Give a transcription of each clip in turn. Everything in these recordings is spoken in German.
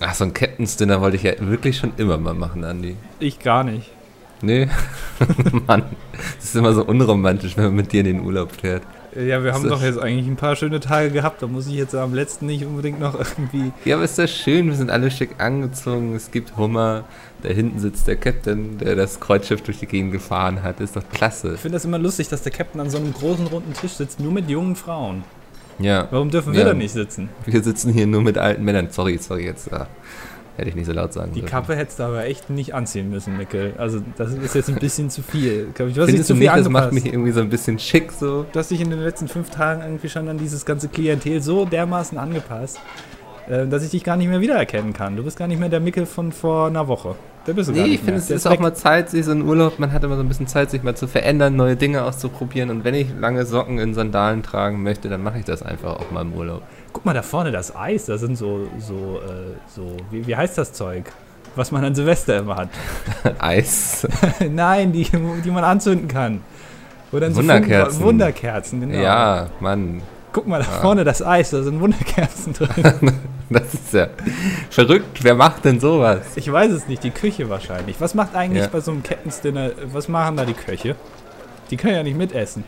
Ach, so ein Captain's Dinner wollte ich ja wirklich schon immer mal machen, Andi. Ich gar nicht. Nee, Mann, das ist immer so unromantisch, wenn man mit dir in den Urlaub fährt. Ja, wir haben doch jetzt eigentlich ein paar schöne Tage gehabt. Da muss ich jetzt am letzten nicht unbedingt noch irgendwie. Ja, aber ist das schön, wir sind alle schick angezogen, es gibt Hummer, da hinten sitzt der Captain, der das Kreuzschiff durch die Gegend gefahren hat, ist doch klasse. Ich finde das immer lustig, dass der Captain an so einem großen runden Tisch sitzt, nur mit jungen Frauen. Ja, Warum dürfen wir Ja. da nicht sitzen? wir sitzen hier nur mit alten Männern. Sorry, sorry, jetzt ah, hätte ich nicht so laut sagen Die dürfen. Kappe hättest du aber echt nicht anziehen müssen, Mikkel. Also, das ist jetzt ein bisschen zu viel. Ich, dich Findest zu viel nicht, das macht mich irgendwie so ein bisschen schick so? Du hast dich in den letzten fünf Tagen irgendwie schon an dieses ganze Klientel so dermaßen angepasst, äh, dass ich dich gar nicht mehr wiedererkennen kann. Du bist gar nicht mehr der Mickel von vor einer Woche. Der bist du gar Nee, nicht ich finde, es Der ist auch mal Zeit, sich so ein Urlaub, man hat immer so ein bisschen Zeit, sich mal zu verändern, neue Dinge auszuprobieren. Und wenn ich lange Socken in Sandalen tragen möchte, dann mache ich das einfach auch mal im Urlaub. Guck mal da vorne, das Eis, da sind so, so, äh, so, wie, wie heißt das Zeug? Was man an Silvester immer hat. Eis. Nein, die, die man anzünden kann. Oder so Wunderkerzen. Funken- Wunderkerzen, genau. Ja, Mann. Guck mal da vorne, das Eis, da sind Wunderkerzen drin. Das ist ja verrückt. Wer macht denn sowas? Ich weiß es nicht, die Küche wahrscheinlich. Was macht eigentlich Ja. bei so einem Captain's Dinner, was machen da die Köche? Die können ja nicht mitessen.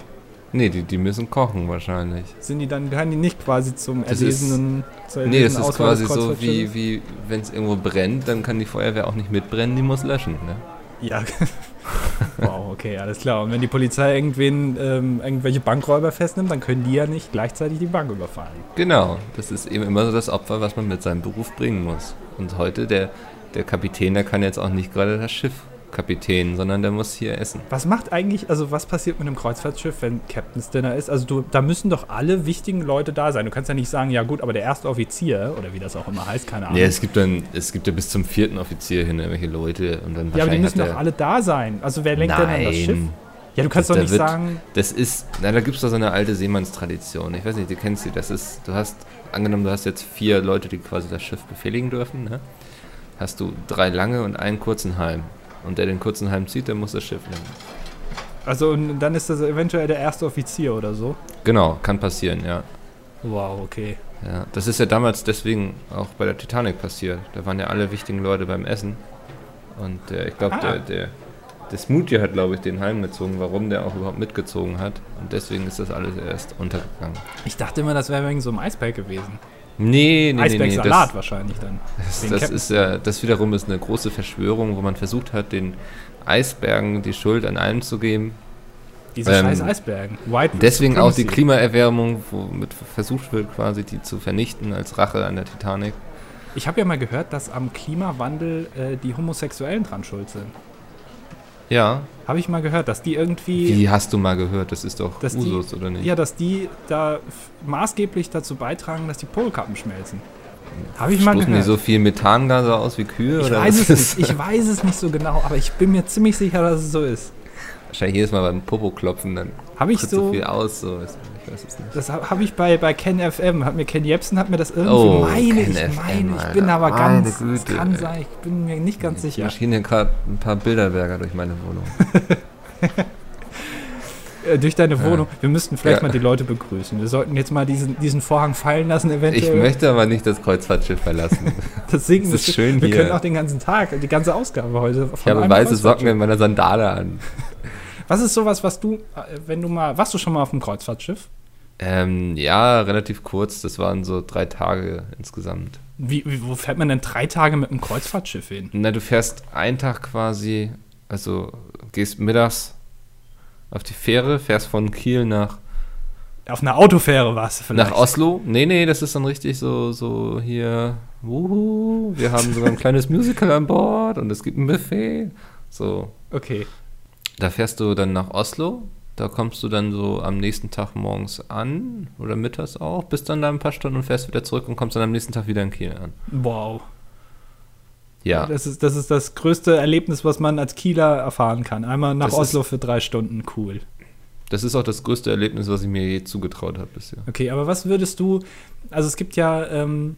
Nee, die, die müssen kochen wahrscheinlich. Sind die dann, gehören die nicht quasi zum Das erlesenen, zur Nee, das ist Auswahl quasi so wie, wie wenn es irgendwo brennt, dann kann die Feuerwehr auch nicht mitbrennen, die muss löschen. Ne? Ja. wow, okay, alles klar. Und wenn die Polizei irgendwen, ähm, irgendwelche Bankräuber festnimmt, dann können die ja nicht gleichzeitig die Bank überfallen. Genau, das ist eben immer so das Opfer, was man mit seinem Beruf bringen muss. Und heute, der, der Kapitän, der kann jetzt auch nicht gerade das Schiff Kapitän, sondern der muss hier essen. Was macht eigentlich, also was passiert mit einem Kreuzfahrtschiff, wenn Captain's Dinner ist? Also du, da müssen doch alle wichtigen Leute da sein. Du kannst ja nicht sagen, ja gut, aber der erste Offizier, oder wie das auch immer heißt, keine Ahnung. Ja, es gibt dann, es gibt ja bis zum vierten Offizier hin irgendwelche Leute und dann ja, aber die müssen doch alle da sein. Also wer lenkt denn dann das Schiff? Nein. Ja, du kannst Das- doch nicht wird- sagen, Das ist, na, da gibt es doch so eine alte Seemannstradition. Ich weiß nicht, du kennst sie. Das ist, du hast, angenommen, du hast jetzt vier Leute, die quasi das Schiff befehligen dürfen, ne? Hast du drei lange und einen kurzen Halm. Und der den kurzen Halm zieht, der muss das Schiff lenken. also und dann ist das eventuell der erste Offizier oder so. Genau, kann passieren, ja. Wow, okay. ja. Das ist ja damals deswegen auch bei der Titanic passiert. Da waren ja alle wichtigen Leute beim Essen. Und äh, ich glaube, Ah. der, der, der Smoothie hat, glaube ich, den Halm gezogen, warum der auch überhaupt mitgezogen hat. Und deswegen ist das alles erst untergegangen. Ich dachte immer, das wäre wegen so einem Eisberg gewesen. Nee, nee, nee, nee. Eisbergsalat Das, wahrscheinlich dann. das, das ist ja, das wiederum ist eine große Verschwörung, wo man versucht hat, den Eisbergen die Schuld an allem zu geben. Diese Ähm, scheiß Eisbergen. White Deswegen auch die. Klimaerwärmung, womit versucht wird, quasi die zu vernichten als Rache an der Titanic. Ich habe ja mal gehört, dass am Klimawandel äh, die Homosexuellen dran schuld sind. Ja, Habe ich mal gehört, dass die irgendwie. wie hast du mal gehört? Das ist doch Dass die- Usus, oder nicht? Ja, dass die da maßgeblich dazu beitragen, dass die Polkappen schmelzen. Habe ich mal Stoßen die gehört. so viel Methangase aus wie Kühe? ich oder weiß es nicht. Ich weiß es nicht so genau, aber ich bin mir ziemlich sicher, dass es so ist. Wahrscheinlich jedes Mal beim Popo klopfen, dann Habe ich so. so viel aus. So. Ich weiß es nicht. Das habe hab ich bei, bei Ken FM, hat mir Ken Jepsen hat mir das irgendwie, Oh, meine Ken ich, FM, meine ich, bin aber ganz, es Güte, kann ey. sein, ich bin mir nicht ganz sicher. Hier schienen ja gerade ein paar Bilderberger durch meine Wohnung. Äh, durch deine Wohnung. Wir müssten vielleicht Ja. mal die Leute begrüßen. Wir sollten jetzt mal diesen, diesen Vorhang fallen lassen, Ich eventuell. möchte aber nicht das Kreuzfahrtschiff verlassen. das singen. es ist das- schön Wir hier. können auch den ganzen Tag, die ganze Ausgabe heute. Ich habe weiße Socken in meiner Sandale an. Was ist sowas, was du, äh, wenn du mal, warst du schon mal auf dem Kreuzfahrtschiff? Ähm, ja, relativ kurz. Das waren so drei Tage insgesamt. Wie, wie, wo fährt man denn drei Tage mit einem Kreuzfahrtschiff hin? Na, du fährst einen Tag quasi, also gehst mittags auf die Fähre, fährst von Kiel nach, Auf einer Autofähre warst du vielleicht. nach Oslo. Nee, nee, das ist dann richtig so, so hier, wuhu, wir haben sogar ein kleines Musical an Bord und es gibt ein Buffet. So, Okay. da fährst du dann nach Oslo. Da kommst du dann so am nächsten Tag morgens an oder mittags auch, bist dann da ein paar Stunden und fährst wieder zurück und kommst dann am nächsten Tag wieder in Kiel an. Wow. Ja, Das ist, das ist das größte Erlebnis, was man als Kieler erfahren kann. Einmal nach Das Oslo für drei Stunden, cool. das ist auch das größte Erlebnis, was ich mir je zugetraut habe bisher. Okay, aber was würdest du, also es gibt ja, ähm,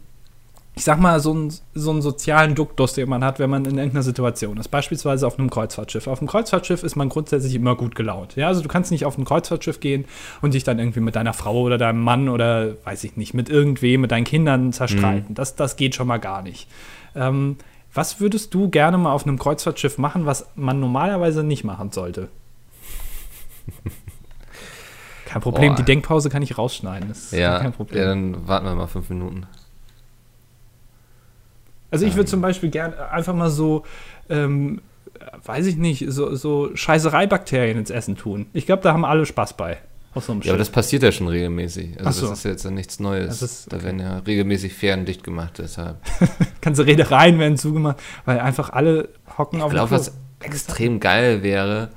ich sag mal, so, ein, so einen sozialen Duktus, den man hat, wenn man in irgendeiner Situation ist. Beispielsweise auf einem Kreuzfahrtschiff. Auf einem Kreuzfahrtschiff ist man grundsätzlich immer gut gelaunt. Ja, also du kannst nicht auf ein Kreuzfahrtschiff gehen und dich dann irgendwie mit deiner Frau oder deinem Mann oder weiß ich nicht, mit irgendwem, mit deinen Kindern zerstreiten. Mhm. Das, das geht schon mal gar nicht. Ähm, was würdest du gerne mal auf einem Kreuzfahrtschiff machen, was man normalerweise nicht machen sollte? Kein Problem, Boah. die Denkpause kann ich rausschneiden. Das ja, kein Problem. Ja, dann warten wir mal fünf Minuten. Also ich würde zum Beispiel gerne einfach mal so, ähm, weiß ich nicht, so, so Scheißereibakterien ins Essen tun. Ich glaube, da haben alle Spaß bei. So ja, aber das passiert ja schon regelmäßig. Also so. das ist jetzt ja nichts Neues. Ist, okay. Da werden ja regelmäßig Fähren dicht gemacht, deshalb. Ganze Redereien werden zugemacht, weil einfach alle hocken ich auf Ich glaube, was extrem geil wäre,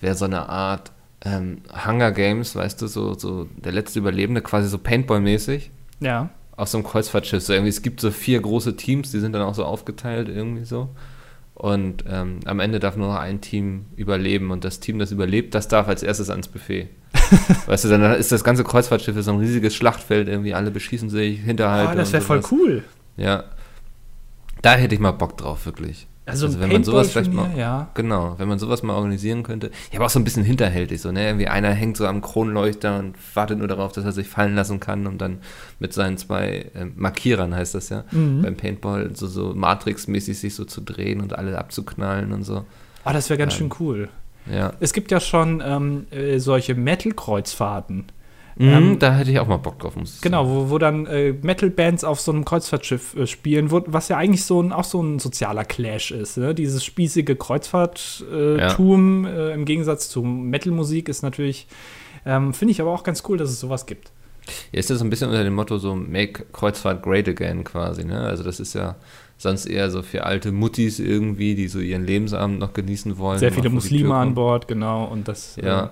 wäre so eine Art ähm, Hunger Games, weißt du, so, so der letzte Überlebende, quasi so Paintball-mäßig. Ja. Auf so einem Kreuzfahrtschiff. So irgendwie, es gibt so vier große Teams, die sind dann auch so aufgeteilt irgendwie so. Und ähm, am Ende darf nur noch ein Team überleben und das Team, das überlebt, das darf als erstes ans Buffet. weißt du, dann ist das ganze Kreuzfahrtschiff so ein riesiges Schlachtfeld, irgendwie alle beschießen sich, hinterhalten. Oh, das wäre voll cool. Ja. Da hätte ich mal Bock drauf, wirklich. Also, also wenn man sowas vielleicht mal, ja. genau, wenn man sowas mal organisieren könnte. Ja, aber auch so ein bisschen hinterhältig, so, ne? Irgendwie einer hängt so am Kronleuchter und wartet nur darauf, dass er sich fallen lassen kann und dann mit seinen zwei äh, Markierern, heißt das ja, mhm. beim Paintball, so, so Matrix-mäßig sich so zu drehen und alle abzuknallen und so. Ah, das wäre ganz ähm, schön cool. Ja. Es gibt ja schon ähm, äh, solche Metal-Kreuzfahrten. Mhm, ähm, da hätte ich auch mal Bock drauf. Muss genau, wo, wo dann äh, Metal-Bands auf so einem Kreuzfahrtschiff äh, spielen, wo, was ja eigentlich so ein, auch so ein sozialer Clash ist. Ne? Dieses spießige Kreuzfahrttum ja. äh, im Gegensatz zu Metal-Musik ist natürlich, ähm, finde ich aber auch ganz cool, dass es sowas gibt. Ja, ist das so ein bisschen unter dem Motto so Make Kreuzfahrt Great Again quasi, ne? Also das ist ja sonst eher so für alte Muttis irgendwie, die so ihren Lebensabend noch genießen wollen. Sehr viele Muslime an Bord, genau. Und das. Ja. Äh,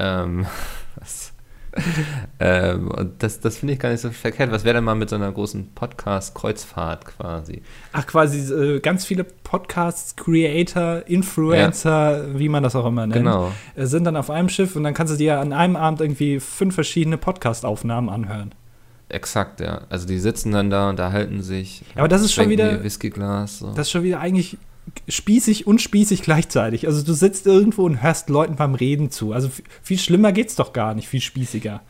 ähm, was, ähm, und das, das finde ich gar nicht so verkehrt. Was wäre denn mal mit so einer großen Podcast-Kreuzfahrt quasi? Ach, quasi äh, ganz viele Podcasts, Creator, Influencer, ja. wie man das auch immer nennt, genau. äh, sind dann auf einem Schiff und dann kannst du dir an einem Abend irgendwie fünf verschiedene Podcast-Aufnahmen anhören. Exakt, ja. Also die sitzen dann da, unterhalten sich. Aber das ist schon wieder. Whiskyglas. So. Das ist schon wieder eigentlich spießig und spießig gleichzeitig. Also du sitzt irgendwo und hörst Leuten beim Reden zu. Also viel schlimmer geht's doch gar nicht, viel spießiger.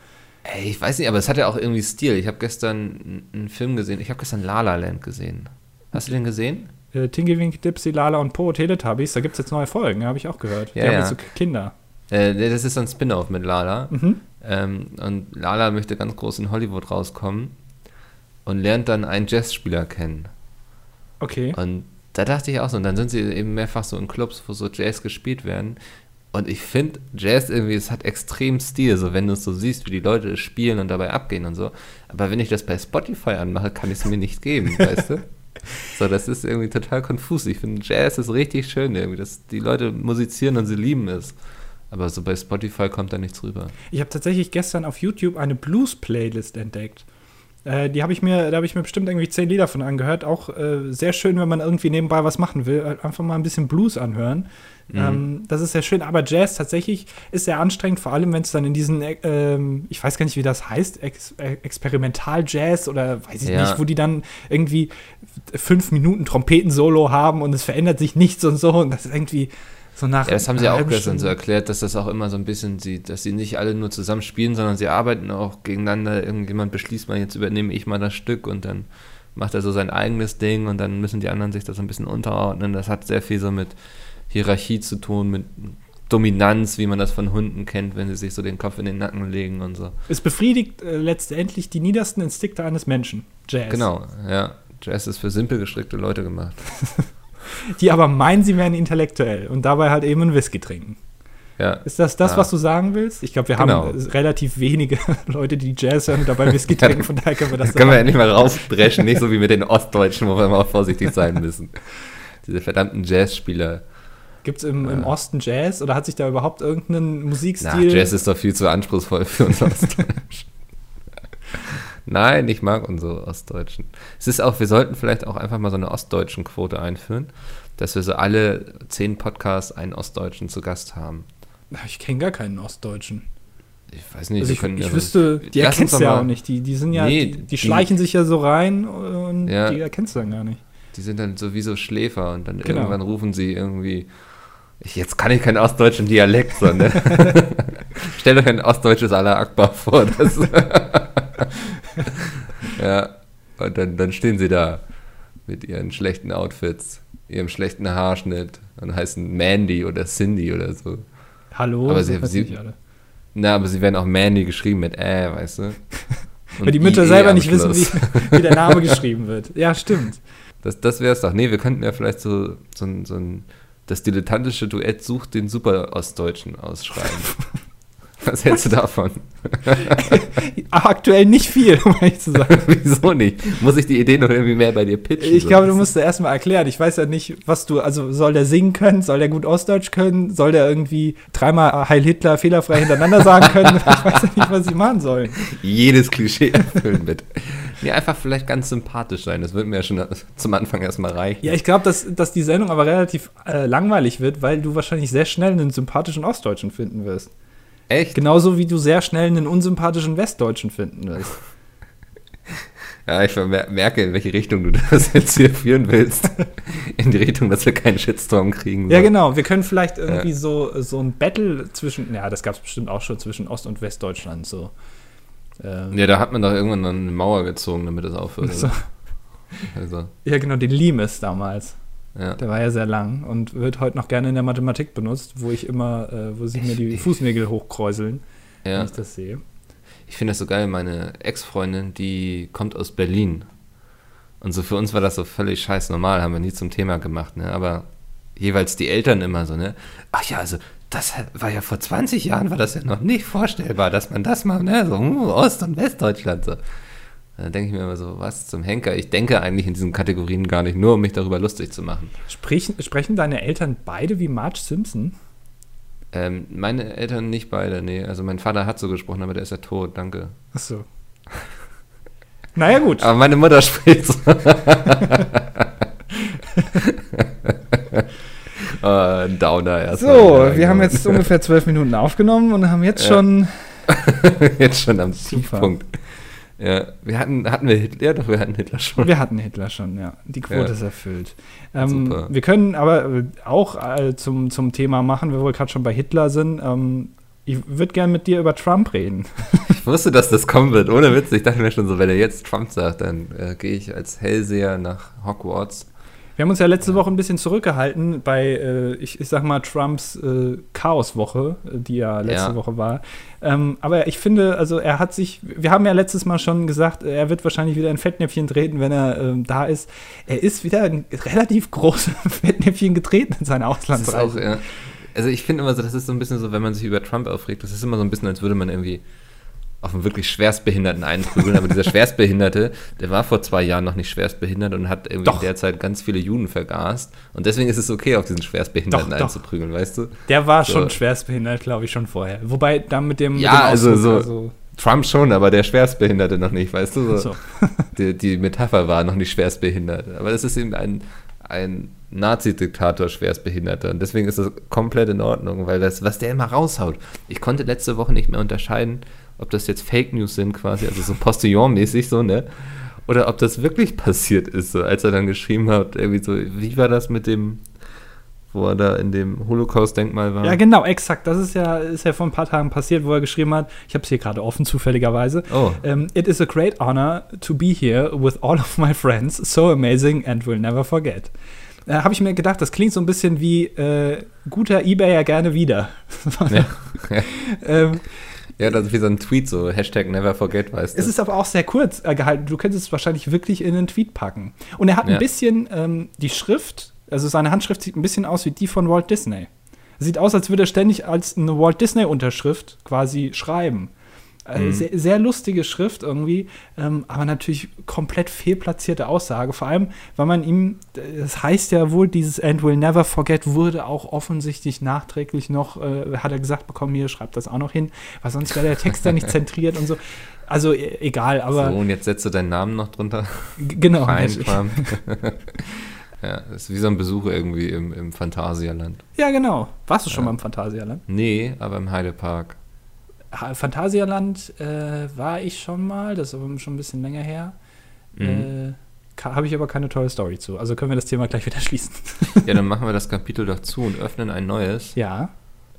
Ey, ich weiß nicht, aber es hat ja auch irgendwie Stil. Ich habe gestern einen Film gesehen. Ich habe gestern La La Land gesehen. Hast du den gesehen? Äh, Tinky Wink, Dipsy, Lala und Po, Teletubbies. Da gibt es jetzt neue Folgen, habe ich auch gehört. Ja, Die ja. haben jetzt so Kinder. Äh, das ist so ein Spin-off mit Lala. Mhm. Ähm, und Lala möchte ganz groß in Hollywood rauskommen und lernt dann einen Jazzspieler kennen. Okay. Und da dachte ich auch so, und dann sind sie eben mehrfach so in Clubs, wo so Jazz gespielt werden. Und ich finde, Jazz irgendwie, es hat extrem Stil, so wenn du es so siehst, wie die Leute es spielen und dabei abgehen und so. Aber wenn ich das bei Spotify anmache, kann ich es mir nicht geben, weißt du? So, das ist irgendwie total konfus. Ich finde, Jazz ist richtig schön irgendwie, dass die Leute musizieren und sie lieben es. Aber so bei Spotify kommt da nichts rüber. Ich habe tatsächlich gestern auf YouTube eine Blues-Playlist entdeckt. Äh, die habe ich mir, da habe ich mir bestimmt irgendwie zehn Lieder von angehört. Auch äh, sehr schön, wenn man irgendwie nebenbei was machen will, äh, einfach mal ein bisschen Blues anhören. Mhm. Ähm, das ist sehr schön. Aber Jazz tatsächlich ist sehr anstrengend, vor allem wenn es dann in diesen, äh, ähm, ich weiß gar nicht, wie das heißt, Ex äh, Experimental-Jazz oder weiß ich ja. nicht, wo die dann irgendwie fünf Minuten Trompeten-Solo haben und es verändert sich nichts und so. Und das ist irgendwie so nach ja, das haben sie auch gestern so erklärt, dass das auch immer so ein bisschen sie, dass sie nicht alle nur zusammen spielen, sondern sie arbeiten auch gegeneinander. Irgendjemand beschließt mal, jetzt übernehme ich mal das Stück und dann macht er so sein eigenes Ding und dann müssen die anderen sich das so ein bisschen unterordnen. Das hat sehr viel so mit Hierarchie zu tun, mit Dominanz, wie man das von Hunden kennt, wenn sie sich so den Kopf in den Nacken legen und so. Es befriedigt äh, letztendlich die niedersten Instinkte eines Menschen. Jazz. Genau, ja. Jazz ist für simpel gestrickte Leute gemacht. die aber meinen, sie wären intellektuell und dabei halt eben einen Whisky trinken. Ja. Ist das das, ja. was du sagen willst? Ich glaube, wir genau. haben relativ wenige Leute, die Jazz hören und dabei Whisky trinken, von daher können wir das sagen. Können wir endlich mal rausbrechen, nicht so wie mit den Ostdeutschen, wo wir immer auch vorsichtig sein müssen. Diese verdammten Jazzspieler. Gibt es im, im, Osten Jazz oder hat sich da überhaupt irgendeinen Musikstil? Na, Jazz ist doch viel zu anspruchsvoll für uns Ostdeutschen. Nein, ich mag unsere Ostdeutschen. Es ist auch, wir sollten vielleicht auch einfach mal so eine ostdeutschen Quote einführen, dass wir so alle zehn Podcasts einen Ostdeutschen zu Gast haben. Ich kenne gar keinen Ostdeutschen. Ich weiß nicht, also ich, ich ja wüsste, die erkennst du ja auch nicht. Die, die sind ja, nee, die, die, schleichen sich ja so rein. und Ja. die erkennst du dann gar nicht. Die sind dann sowieso Schläfer und dann Genau. irgendwann rufen sie irgendwie. Ich, jetzt kann ich keinen ostdeutschen Dialekt, sondern. Stell doch ein ostdeutsches Allah Akbar vor. Das ja, und dann, dann stehen sie da mit ihren schlechten Outfits, ihrem schlechten Haarschnitt und heißen Mandy oder Cindy oder so. Hallo, Aber sie- sie-. Na, aber sie werden auch Mandy geschrieben mit Ä, weißt du? Und Weil die Mütter IE selber nicht wissen, wie, wie der Name geschrieben wird. Ja, stimmt. Das, das wäre es doch. Nee, wir könnten ja vielleicht so, so, so ein. Das dilettantische Duett sucht den Super-Ostdeutschen ausschreiben. Was hältst du davon? Aktuell nicht viel, um ehrlich zu sagen. Wieso nicht? Muss ich die Idee noch irgendwie mehr bei dir pitchen? Ich glaube, du musst dir erstmal erklären. Ich weiß ja nicht, was du, also soll der singen können? Soll der gut Ostdeutsch können? Soll der irgendwie dreimal Heil Hitler fehlerfrei hintereinander sagen können? Ich weiß ja nicht, was sie machen sollen. jedes Klischee erfüllen mit. Nee, einfach vielleicht ganz sympathisch sein. Das würde mir ja schon zum Anfang erstmal reichen. Ja, ich glaube, dass, dass die Sendung aber relativ äh, langweilig wird, weil du wahrscheinlich sehr schnell einen sympathischen Ostdeutschen finden wirst. Echt? Genauso wie du sehr schnell einen unsympathischen Westdeutschen finden wirst. Ja, ich merke, in welche Richtung du das jetzt hier führen willst. In die Richtung, dass wir keinen Shitstorm kriegen. Ja, so. genau. Wir können vielleicht irgendwie Ja. so, so ein Battle zwischen, ja, das gab es bestimmt auch schon zwischen Ost- und Westdeutschland. So. Ähm, Ja, da hat man doch irgendwann dann eine Mauer gezogen, damit das aufhört. so. Also, Ja, genau, den Limes damals. ja. Der war ja sehr lang und wird heute noch gerne in der Mathematik benutzt, wo ich immer, äh, wo sich mir die Fußnägel hochkräuseln, wenn ja. ich das sehe. Ich finde das so geil, meine Ex-Freundin, die kommt aus Berlin. Und so für uns war das so völlig scheiß normal, haben wir nie zum Thema gemacht, ne? Aber jeweils die Eltern immer so, ne? Ach ja, also das war ja vor 20 Jahren war das ja noch nicht vorstellbar, dass man das macht, ne? So uh, Ost- und Westdeutschland so. Da denke ich mir immer so, was zum Henker? Ich denke eigentlich in diesen Kategorien gar nicht, nur um mich darüber lustig zu machen. Sprechen, sprechen deine Eltern beide wie Marge Simpson? Ähm, meine Eltern nicht beide, nee. Also mein Vater hat so gesprochen, aber der ist ja tot, danke. Achso. naja, gut. Aber meine Mutter spricht so. äh, Downer erstmal. So, wir haben jetzt ungefähr zwölf Minuten aufgenommen und haben jetzt Ja. schon. jetzt schon am. Tiefpunkt. Ja, wir hatten, hatten wir Hitler, ja doch, wir hatten Hitler schon. Wir hatten Hitler schon, ja. Die Quote Ja. ist erfüllt. Ähm, Super. wir können aber äh, auch äh, zum, zum Thema machen, wir wohl gerade schon bei Hitler sind. Ähm, ich würde gerne mit dir über Trump reden. Ich wusste, dass das kommen wird, ohne Witz. Ich dachte mir schon so, wenn er jetzt Trump sagt, dann äh, gehe ich als Hellseher nach Hogwarts. Wir haben uns ja letzte Woche ein bisschen zurückgehalten bei, äh, ich, ich sag mal, Trumps äh, Chaoswoche, äh, die ja letzte Ja. Woche war. Ähm, aber ich finde, also er hat sich, wir haben ja letztes Mal schon gesagt, er wird wahrscheinlich wieder in Fettnäpfchen treten, wenn er ähm, da ist. Er ist wieder ein relativ großes Fettnäpfchen getreten in seiner Das ist auch, Auslandsreise. ja, also ich finde immer so, das ist so ein bisschen so, wenn man sich über Trump aufregt, das ist immer so ein bisschen, als würde man irgendwie auf einen wirklich Schwerstbehinderten einprügeln, aber dieser Schwerstbehinderte, der war vor zwei Jahren noch nicht schwerstbehindert und hat irgendwie Doch. derzeit ganz viele Juden vergast und deswegen ist es okay, auf diesen Schwerstbehinderten Doch, doch. einzuprügeln, weißt du? Der war So. schon schwerstbehindert, glaube ich, schon vorher. Wobei dann mit dem, Ja, mit dem also so- Trump schon, aber der Schwerstbehinderte noch nicht, weißt du? so. Die, die Metapher war noch nicht schwerstbehindert. Aber das ist eben ein, ein Nazi-Diktator schwerstbehinderter. Und deswegen ist das komplett in Ordnung, weil das, was der immer raushaut. Ich konnte letzte Woche nicht mehr unterscheiden, ob das jetzt Fake News sind quasi, also so Postillon-mäßig so, ne? Oder ob das wirklich passiert ist, so als er dann geschrieben hat, irgendwie so, wie war das mit dem, wo er da in dem Holocaust-Denkmal war? Ja, genau, exakt. Das ist ja, ist ja vor ein paar Tagen passiert, wo er geschrieben hat, ich habe es hier gerade offen zufälligerweise. Oh. Ähm, It is a great honor to be here with all of my friends. So amazing and we'll never forget. Äh, habe ich mir gedacht, das klingt so ein bisschen wie äh, guter Ebayer gerne wieder. Ähm, Ja, das ist wie so ein Tweet, so Hashtag never forget, weißt du. es ist aber auch sehr kurz äh, gehalten. Du könntest es wahrscheinlich wirklich in einen Tweet packen. Und er hat ein Ja. bisschen ähm, die Schrift, also seine Handschrift sieht ein bisschen aus wie die von Walt Disney. Sieht aus, als würde er ständig als eine Walt Disney-Unterschrift quasi schreiben. Äh, Mhm. sehr, sehr lustige Schrift irgendwie, ähm, aber natürlich komplett fehlplatzierte Aussage. Vor allem, weil man ihm, das heißt ja wohl, dieses And will never forget wurde auch offensichtlich nachträglich noch, äh, hat er gesagt bekommen, hier schreibt das auch noch hin, weil sonst wäre der Text da nicht zentriert und so. Also e egal, aber so, und jetzt setzt du deinen Namen noch drunter. genau. Fein, ja, das ist wie so ein Besuch irgendwie im, im Phantasialand. Ja, genau. Warst du schon Ja. mal im Phantasialand? Nee, aber im Heidepark. Ha- Phantasialand äh, war ich schon mal, das ist aber schon ein bisschen länger her. Mhm. Äh, habe ich aber keine tolle Story zu. Also können wir das Thema gleich wieder schließen. Ja, dann machen wir das Kapitel doch zu und öffnen ein neues. Ja.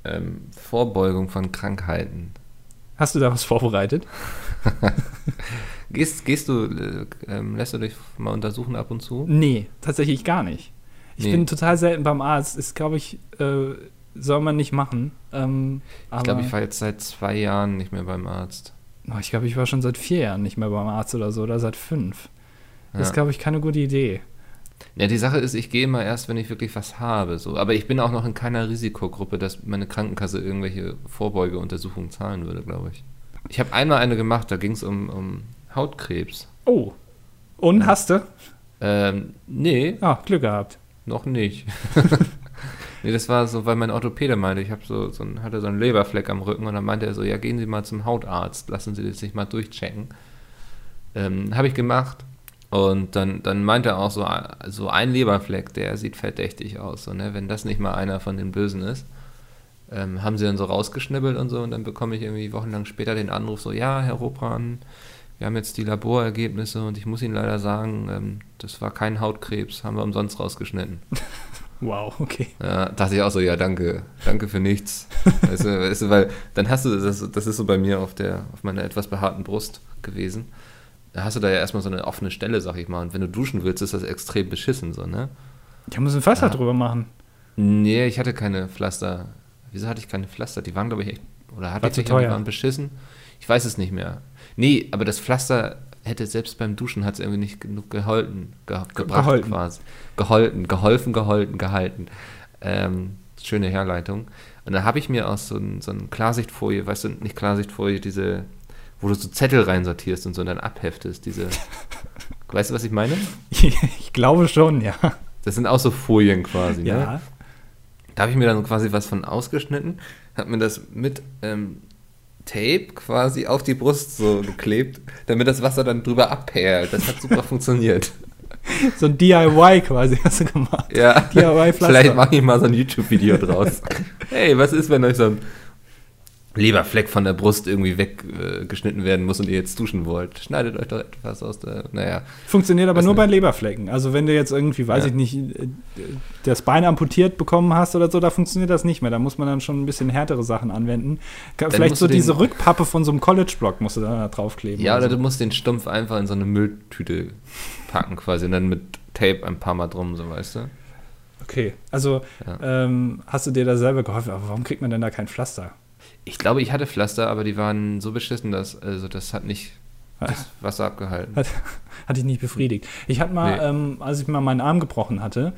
Ähm, Vorbeugung von Krankheiten. Hast du da was vorbereitet? Gehst, gehst du, äh, ähm, lässt du dich mal untersuchen ab und zu? Nee, tatsächlich gar nicht. Ich Nee. bin total selten beim Arzt. Ist, glaube ich, äh, soll man nicht machen. Ähm, Ich glaube, ich war jetzt seit zwei Jahren nicht mehr beim Arzt. Oh, ich glaube, ich war schon seit vier Jahren nicht mehr beim Arzt oder so, oder seit fünf. Das ist, Ja. glaube ich, keine gute Idee. ja, die Sache ist, ich gehe immer erst, wenn ich wirklich was habe. So. Aber ich bin auch noch in keiner Risikogruppe, dass meine Krankenkasse irgendwelche Vorbeugeuntersuchungen zahlen würde, glaube ich. Ich habe einmal eine gemacht, da ging es um, um Hautkrebs. Oh. Und Ja. hast du? Ähm, nee, Ah, Glück gehabt. noch nicht. nee, das war so, weil mein Orthopäde meinte, ich hab so, so ein, hatte so einen Leberfleck am Rücken und dann meinte er so, ja, gehen Sie mal zum Hautarzt, lassen Sie das sich mal durchchecken. Ähm, habe ich gemacht. Und dann, dann meinte er auch so, so ein Leberfleck, der sieht verdächtig aus. So, ne? Wenn das nicht mal einer von den Bösen ist. Ähm, haben sie dann so rausgeschnibbelt und so und dann bekomme ich irgendwie wochenlang später den Anruf so, ja, Herr Robran, wir haben jetzt die Laborergebnisse und ich muss Ihnen leider sagen, ähm, das war kein Hautkrebs, haben wir umsonst rausgeschnitten. Wow, okay. Ja, dachte ich auch so, ja, danke, danke für nichts. weißt, du, weißt du, weil dann hast du, das, das ist so bei mir auf der, auf meiner etwas behaarten Brust gewesen. Da hast du da ja erstmal so eine offene Stelle, sag ich mal. Und wenn du duschen willst, ist das extrem beschissen, so, ne? Ich muss ein Pflaster Ja. drüber machen. Nee, ich hatte keine Pflaster. Wieso hatte ich keine Pflaster? Die waren, glaube ich, echt. Oder hatte War ich welche, die waren beschissen? Ich weiß es nicht mehr. Nee, aber das Pflaster hätte selbst beim Duschen hat es irgendwie nicht genug geholten, ge gebracht geholten. quasi. Geholten, geholfen, geholten, gehalten. Ähm, schöne Herleitung. Und da habe ich mir aus so ein, so ein Klarsichtfolie, weißt du, nicht Klarsichtfolie, diese, wo du so Zettel reinsortierst und so und dann abheftest, diese. weißt du, was ich meine? ich glaube schon, ja. Das sind auch so Folien quasi, ne? Ja. Da habe ich mir dann quasi was von ausgeschnitten, habe mir das mit ähm, Tape quasi auf die Brust so geklebt, damit das Wasser dann drüber abperlt. Das hat super funktioniert. So ein DIY quasi hast du gemacht. Ja, DIY-Pflaster. vielleicht mache ich mal so ein YouTube-Video draus. Hey, was ist, wenn euch so ein Leberfleck von der Brust irgendwie weggeschnitten äh, werden muss und ihr jetzt duschen wollt? Schneidet euch doch etwas aus der, naja. Funktioniert aber nur nicht. bei Leberflecken. Also wenn du jetzt irgendwie, weiß Ja. ich nicht, äh, das Bein amputiert bekommen hast oder so, da funktioniert das nicht mehr. Da muss man dann schon ein bisschen härtere Sachen anwenden. Ka- Vielleicht so diese Rückpappe von so einem College-Block musst du da draufkleben. Ja, oder so. du musst den Stumpf einfach in so eine Mülltüte packen quasi und dann mit Tape ein paar Mal drum, so weißt du. Okay, also Ja. ähm, hast du dir da selber geholfen, aber warum kriegt man denn da kein Pflaster? Ich glaube, ich hatte Pflaster, aber die waren so beschissen, dass also das hat nicht das Wasser abgehalten. Hat, hatte ich nicht befriedigt. Ich hatte mal, Nee. ähm, als ich mal meinen Arm gebrochen hatte,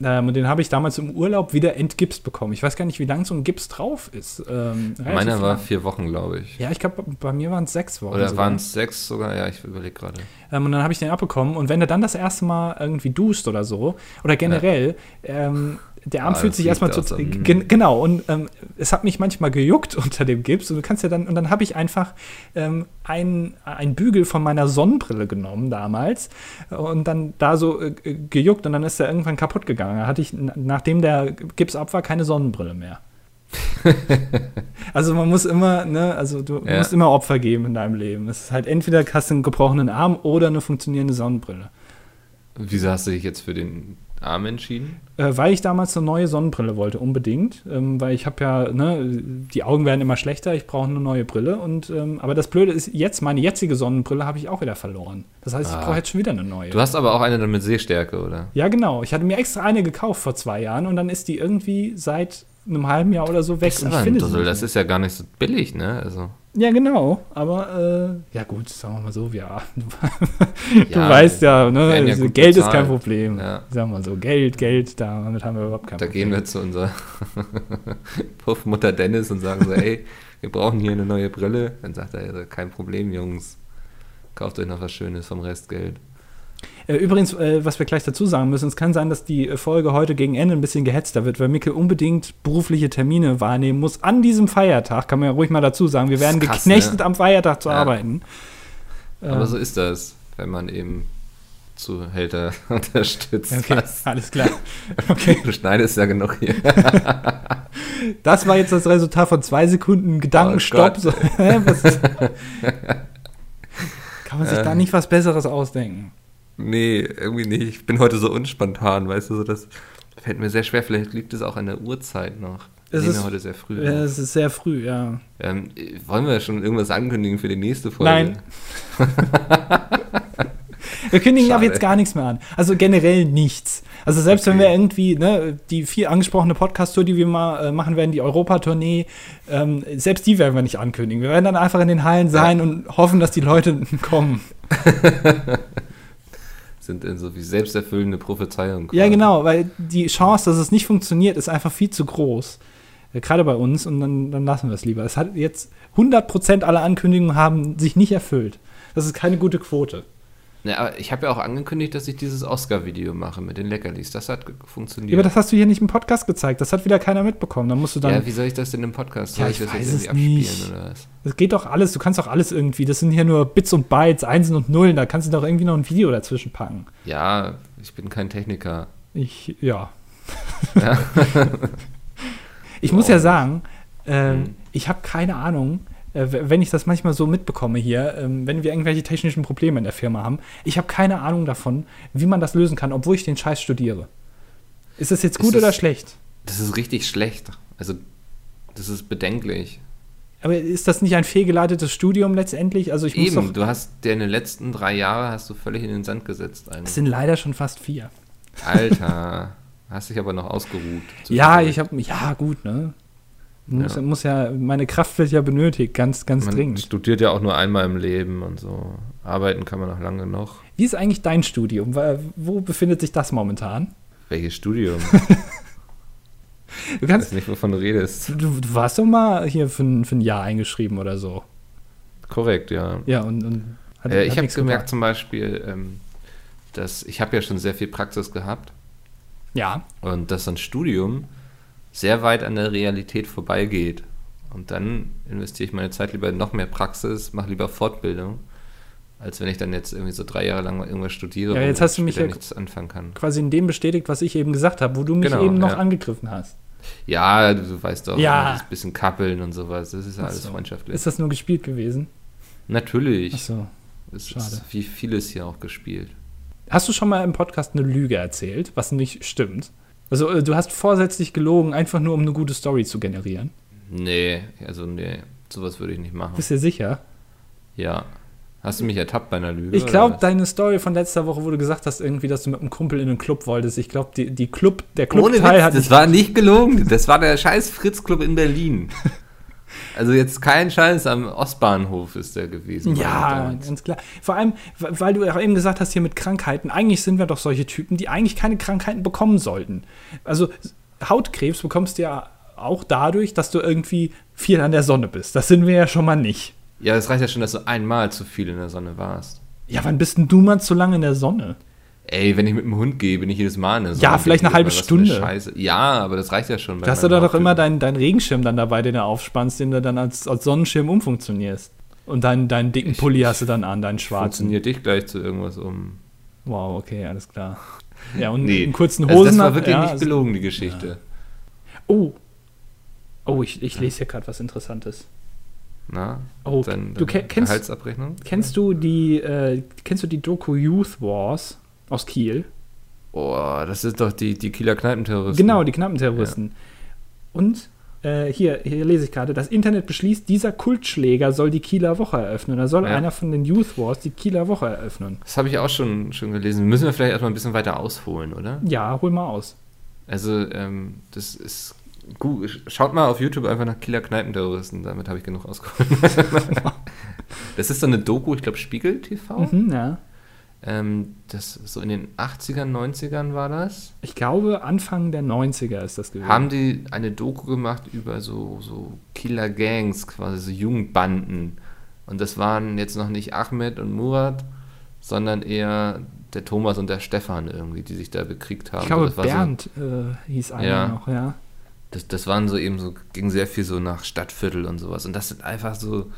ähm, und den habe ich damals im Urlaub wieder entgipst bekommen. Ich weiß gar nicht, wie lange so ein Gips drauf ist. Ähm, Meiner war lang. vier Wochen, glaube ich. Ja, ich glaube, bei mir waren es sechs Wochen. Oder waren es sechs sogar? Ja, ich überlege gerade. Ähm, und dann habe ich den abbekommen. Und wenn du dann das erste Mal irgendwie duscht oder so, oder generell, ähm, der Arm Ah, fühlt sich erstmal zu. gen genau, und ähm, es hat mich manchmal gejuckt unter dem Gips. Und du kannst ja dann, und dann habe ich einfach ähm, ein, ein Bügel von meiner Sonnenbrille genommen damals und dann da so äh, gejuckt und dann ist der irgendwann kaputt gegangen. Da hatte ich, nachdem der Gips ab war, keine Sonnenbrille mehr. also man muss immer, ne, also du Ja. musst immer Opfer geben in deinem Leben. Es ist halt entweder hast du einen gebrochenen Arm oder eine funktionierende Sonnenbrille. Wieso hast du dich jetzt für den Arm entschieden? Äh, weil ich damals eine neue Sonnenbrille wollte, unbedingt. Ähm, weil ich habe ja, ne, die Augen werden immer schlechter, ich brauche eine neue Brille. Und, ähm, aber das Blöde ist, jetzt, meine jetzige Sonnenbrille habe ich auch wieder verloren. Das heißt, ich Ah. brauche jetzt schon wieder eine neue. Du hast aber auch eine dann mit Sehstärke, oder? ja, genau. Ich hatte mir extra eine gekauft vor zwei Jahren und dann ist die irgendwie seit einem halben Jahr oder so weg. Das ist aber ich finde Dussel, das ist ja gar nicht so billig, ne? Also, Ja, genau. Aber äh, ja gut, sagen wir mal so, ja. Du, du Ja, weißt ja, ne, ja Geld ist bezahlt. kein Problem. Ja. Sagen wir mal so, Geld, Geld, damit haben wir überhaupt kein da Problem. gehen wir zu unserer Puffmutter Dennis und sagen so, ey, wir brauchen hier eine neue Brille. Dann sagt er, kein Problem, Jungs. Kauft euch noch was Schönes vom Restgeld. Äh, Übrigens, äh, was wir gleich dazu sagen müssen, es kann sein, dass die Folge heute gegen Ende ein bisschen gehetzter wird, weil Mikkel unbedingt berufliche Termine wahrnehmen muss. An diesem Feiertag, kann man ja ruhig mal dazu sagen, wir werden krass, geknechtet ne? am Feiertag zu Ja. arbeiten. Aber Ähm, so ist das, wenn man eben Zuhälter unterstützt. Okay, Was? alles klar. Okay, Du schneidest ja genug hier. das war jetzt das Resultat von zwei Sekunden Gedankenstopp. Oh kann man sich Äh. da nicht was Besseres ausdenken? Nee, irgendwie nicht. Ich bin heute so unspontan, weißt du, so das fällt mir sehr schwer. Vielleicht liegt es auch an der Uhrzeit noch. Es ist- ja heute sehr früh. Ja, es ist sehr früh, ja. Ähm, wollen wir schon irgendwas ankündigen für die nächste Folge? Nein. Wir kündigen Schade. jetzt gar nichts mehr an. Also generell nichts. Also selbst wenn Okay. wir irgendwie, ne, die viel angesprochene Podcast-Tour, die wir mal äh, machen werden, die Europa-Tournee, ähm, selbst die werden wir nicht ankündigen. Wir werden dann einfach in den Hallen sein und hoffen, dass die Leute kommen. Sind in so wie selbsterfüllende Prophezeiungen. Ja, quasi. genau, weil die Chance, dass es nicht funktioniert, ist einfach viel zu groß. Äh, Gerade bei uns und dann, dann lassen wir es lieber. Es hat jetzt 100% aller Ankündigungen haben sich nicht erfüllt. Das ist keine gute Quote. Ja, aber ich habe ja auch angekündigt, dass ich dieses Oscar-Video mache mit den Leckerlis. Das hat funktioniert. Ja, aber das hast du hier nicht im Podcast gezeigt. Das hat wieder keiner mitbekommen. Da musst du dann. ja, wie soll ich das denn im Podcast? Ja, Soll ich das weiß es irgendwie nicht. abspielen oder was? Das geht doch alles. Du kannst doch alles irgendwie. Das sind hier nur Bits und Bytes, Einsen und Nullen. Da kannst du doch irgendwie noch ein Video dazwischen packen. Ja, ich bin kein Techniker. Ich, ja. Ja. Ich muss ja sagen, ähm, Hm. ich habe keine Ahnung, äh, wenn ich das manchmal so mitbekomme hier, ähm, wenn wir irgendwelche technischen Probleme in der Firma haben, ich habe keine Ahnung davon, wie man das lösen kann, obwohl ich den Scheiß studiere. Ist das jetzt Ist gut es- oder schlecht? Das ist richtig schlecht. Also, das ist bedenklich. Aber ist das nicht ein fehlgeleitetes Studium letztendlich? Also ich muss Eben, du hast dir in den letzten drei Jahren hast du völlig in den Sand gesetzt. Es Eigentlich. sind leider schon fast vier. Alter, hast dich aber noch ausgeruht. Ja, ich habe, ja gut, ne? Muss Ja. muss ja, meine Kraft wird ja benötigt, ganz, ganz Man dringend. studiert ja auch nur einmal im Leben und so. Arbeiten kann man noch lange noch. Wie ist eigentlich dein Studium? Wo befindet sich das momentan? Welches Studium? Du Ich kannst, weiß nicht, wovon du redest. du, du warst doch mal hier für, ein- für ein Jahr eingeschrieben oder so. Korrekt, ja. Ja, und, und hat, Äh, hat ich habe gemerkt gebracht. zum Beispiel, ähm, dass ich habe ja schon sehr viel Praxis gehabt Ja, und dass ein Studium sehr weit an der Realität vorbeigeht. Und dann investiere ich meine Zeit lieber in noch mehr Praxis, mache lieber Fortbildung, als wenn ich dann jetzt irgendwie so drei Jahre lang irgendwas studiere, Ja, jetzt ich hast du mich ja- nichts anfangen kann. quasi in dem bestätigt, was ich eben gesagt habe, wo du mich Genau, eben noch ja. angegriffen hast. Ja, du, du weißt doch, Ja. das bisschen kappeln und sowas, das ist ja Ach alles so. freundschaftlich. Ist das nur gespielt gewesen? Natürlich. Achso. es schade. ist wie vieles hier auch gespielt. Hast du schon mal im Podcast eine Lüge erzählt, was nicht stimmt? Also, äh, du hast vorsätzlich gelogen, einfach nur um eine gute Story zu generieren. Nee, also nee, sowas würde ich nicht machen. Bist du dir sicher? Ja. Hast du mich ertappt bei einer Lüge? Ich glaube, deine Story von letzter Woche, wo du gesagt hast, irgendwie, dass du mit einem Kumpel in einen Club wolltest. Ich glaube, die, die Club, der Ohne Clubteil Witz, hat. das war nicht gelogen. Das war der scheiß Fritz-Club in Berlin. Also jetzt kein Scheiß, am Ostbahnhof ist der gewesen. ja, ganz klar. Vor allem, weil du auch eben gesagt hast, hier mit Krankheiten. Eigentlich sind wir doch solche Typen, die eigentlich keine Krankheiten bekommen sollten. Also, Hautkrebs bekommst du ja auch dadurch, dass du irgendwie viel an der Sonne bist. Das sind wir ja schon mal nicht. Ja, es reicht ja schon, dass du einmal zu viel in der Sonne warst. Ja, wann bist denn du mal zu lange in der Sonne? Ey, wenn ich mit dem Hund gehe, bin ich jedes Mal in der Sonne. Ja, vielleicht eine halbe eine Stunde. Scheiße. Ja, aber das reicht ja schon. Da hast du da doch immer deinen dein Regenschirm dann dabei, den du aufspannst, den du dann als, als Sonnenschirm umfunktionierst. Und deinen, deinen dicken Ich- Pulli hast du dann an, deinen schwarzen. Funktioniert dich gleich zu irgendwas um. Wow, okay, alles klar. Ja, und Nee, in kurzen Also Hosen. das war wirklich ja, nicht also- gelogen, die Geschichte. Oh. Oh, ich, ich lese hier gerade was Interessantes. Na? Oh, Dann, du ke- kennst, Gehaltsabrechnung? kennst du die äh, kennst du die Doku Youth Wars aus Kiel? Oh, das ist doch die, die Kieler Kneipenterroristen. Genau, die Knappenterroristen. Und äh, hier, hier lese ich gerade, das Internet beschließt, dieser Kultschläger soll die Kieler Woche eröffnen. Da soll Ja. einer von den Youth Wars die Kieler Woche eröffnen. Das habe ich auch schon, schon gelesen. Müssen wir vielleicht erstmal ein bisschen weiter ausholen, oder? Ja, hol mal aus. Also, ähm, das ist gut. Schaut mal auf YouTube einfach nach Kieler Kneipenterroristen. Damit habe ich genug ausgeholt. das ist so eine Doku, ich glaube Spiegel TV. Mhm, ja. Ähm, das so in den 80ern, 90ern war das. Ich glaube, Anfang der 90er ist das gewesen. Haben die eine Doku gemacht über so, so Kieler Gangs, quasi so Jugendbanden. Und das waren jetzt noch nicht Ahmed und Murat, sondern eher der Thomas und der Stefan irgendwie, die sich da bekriegt haben. ich glaube, das war so- Bernd äh, hieß einer Ja. noch, ja. Das, das waren so eben so, ging sehr viel so nach Stadtviertel und sowas. Und das sind einfach so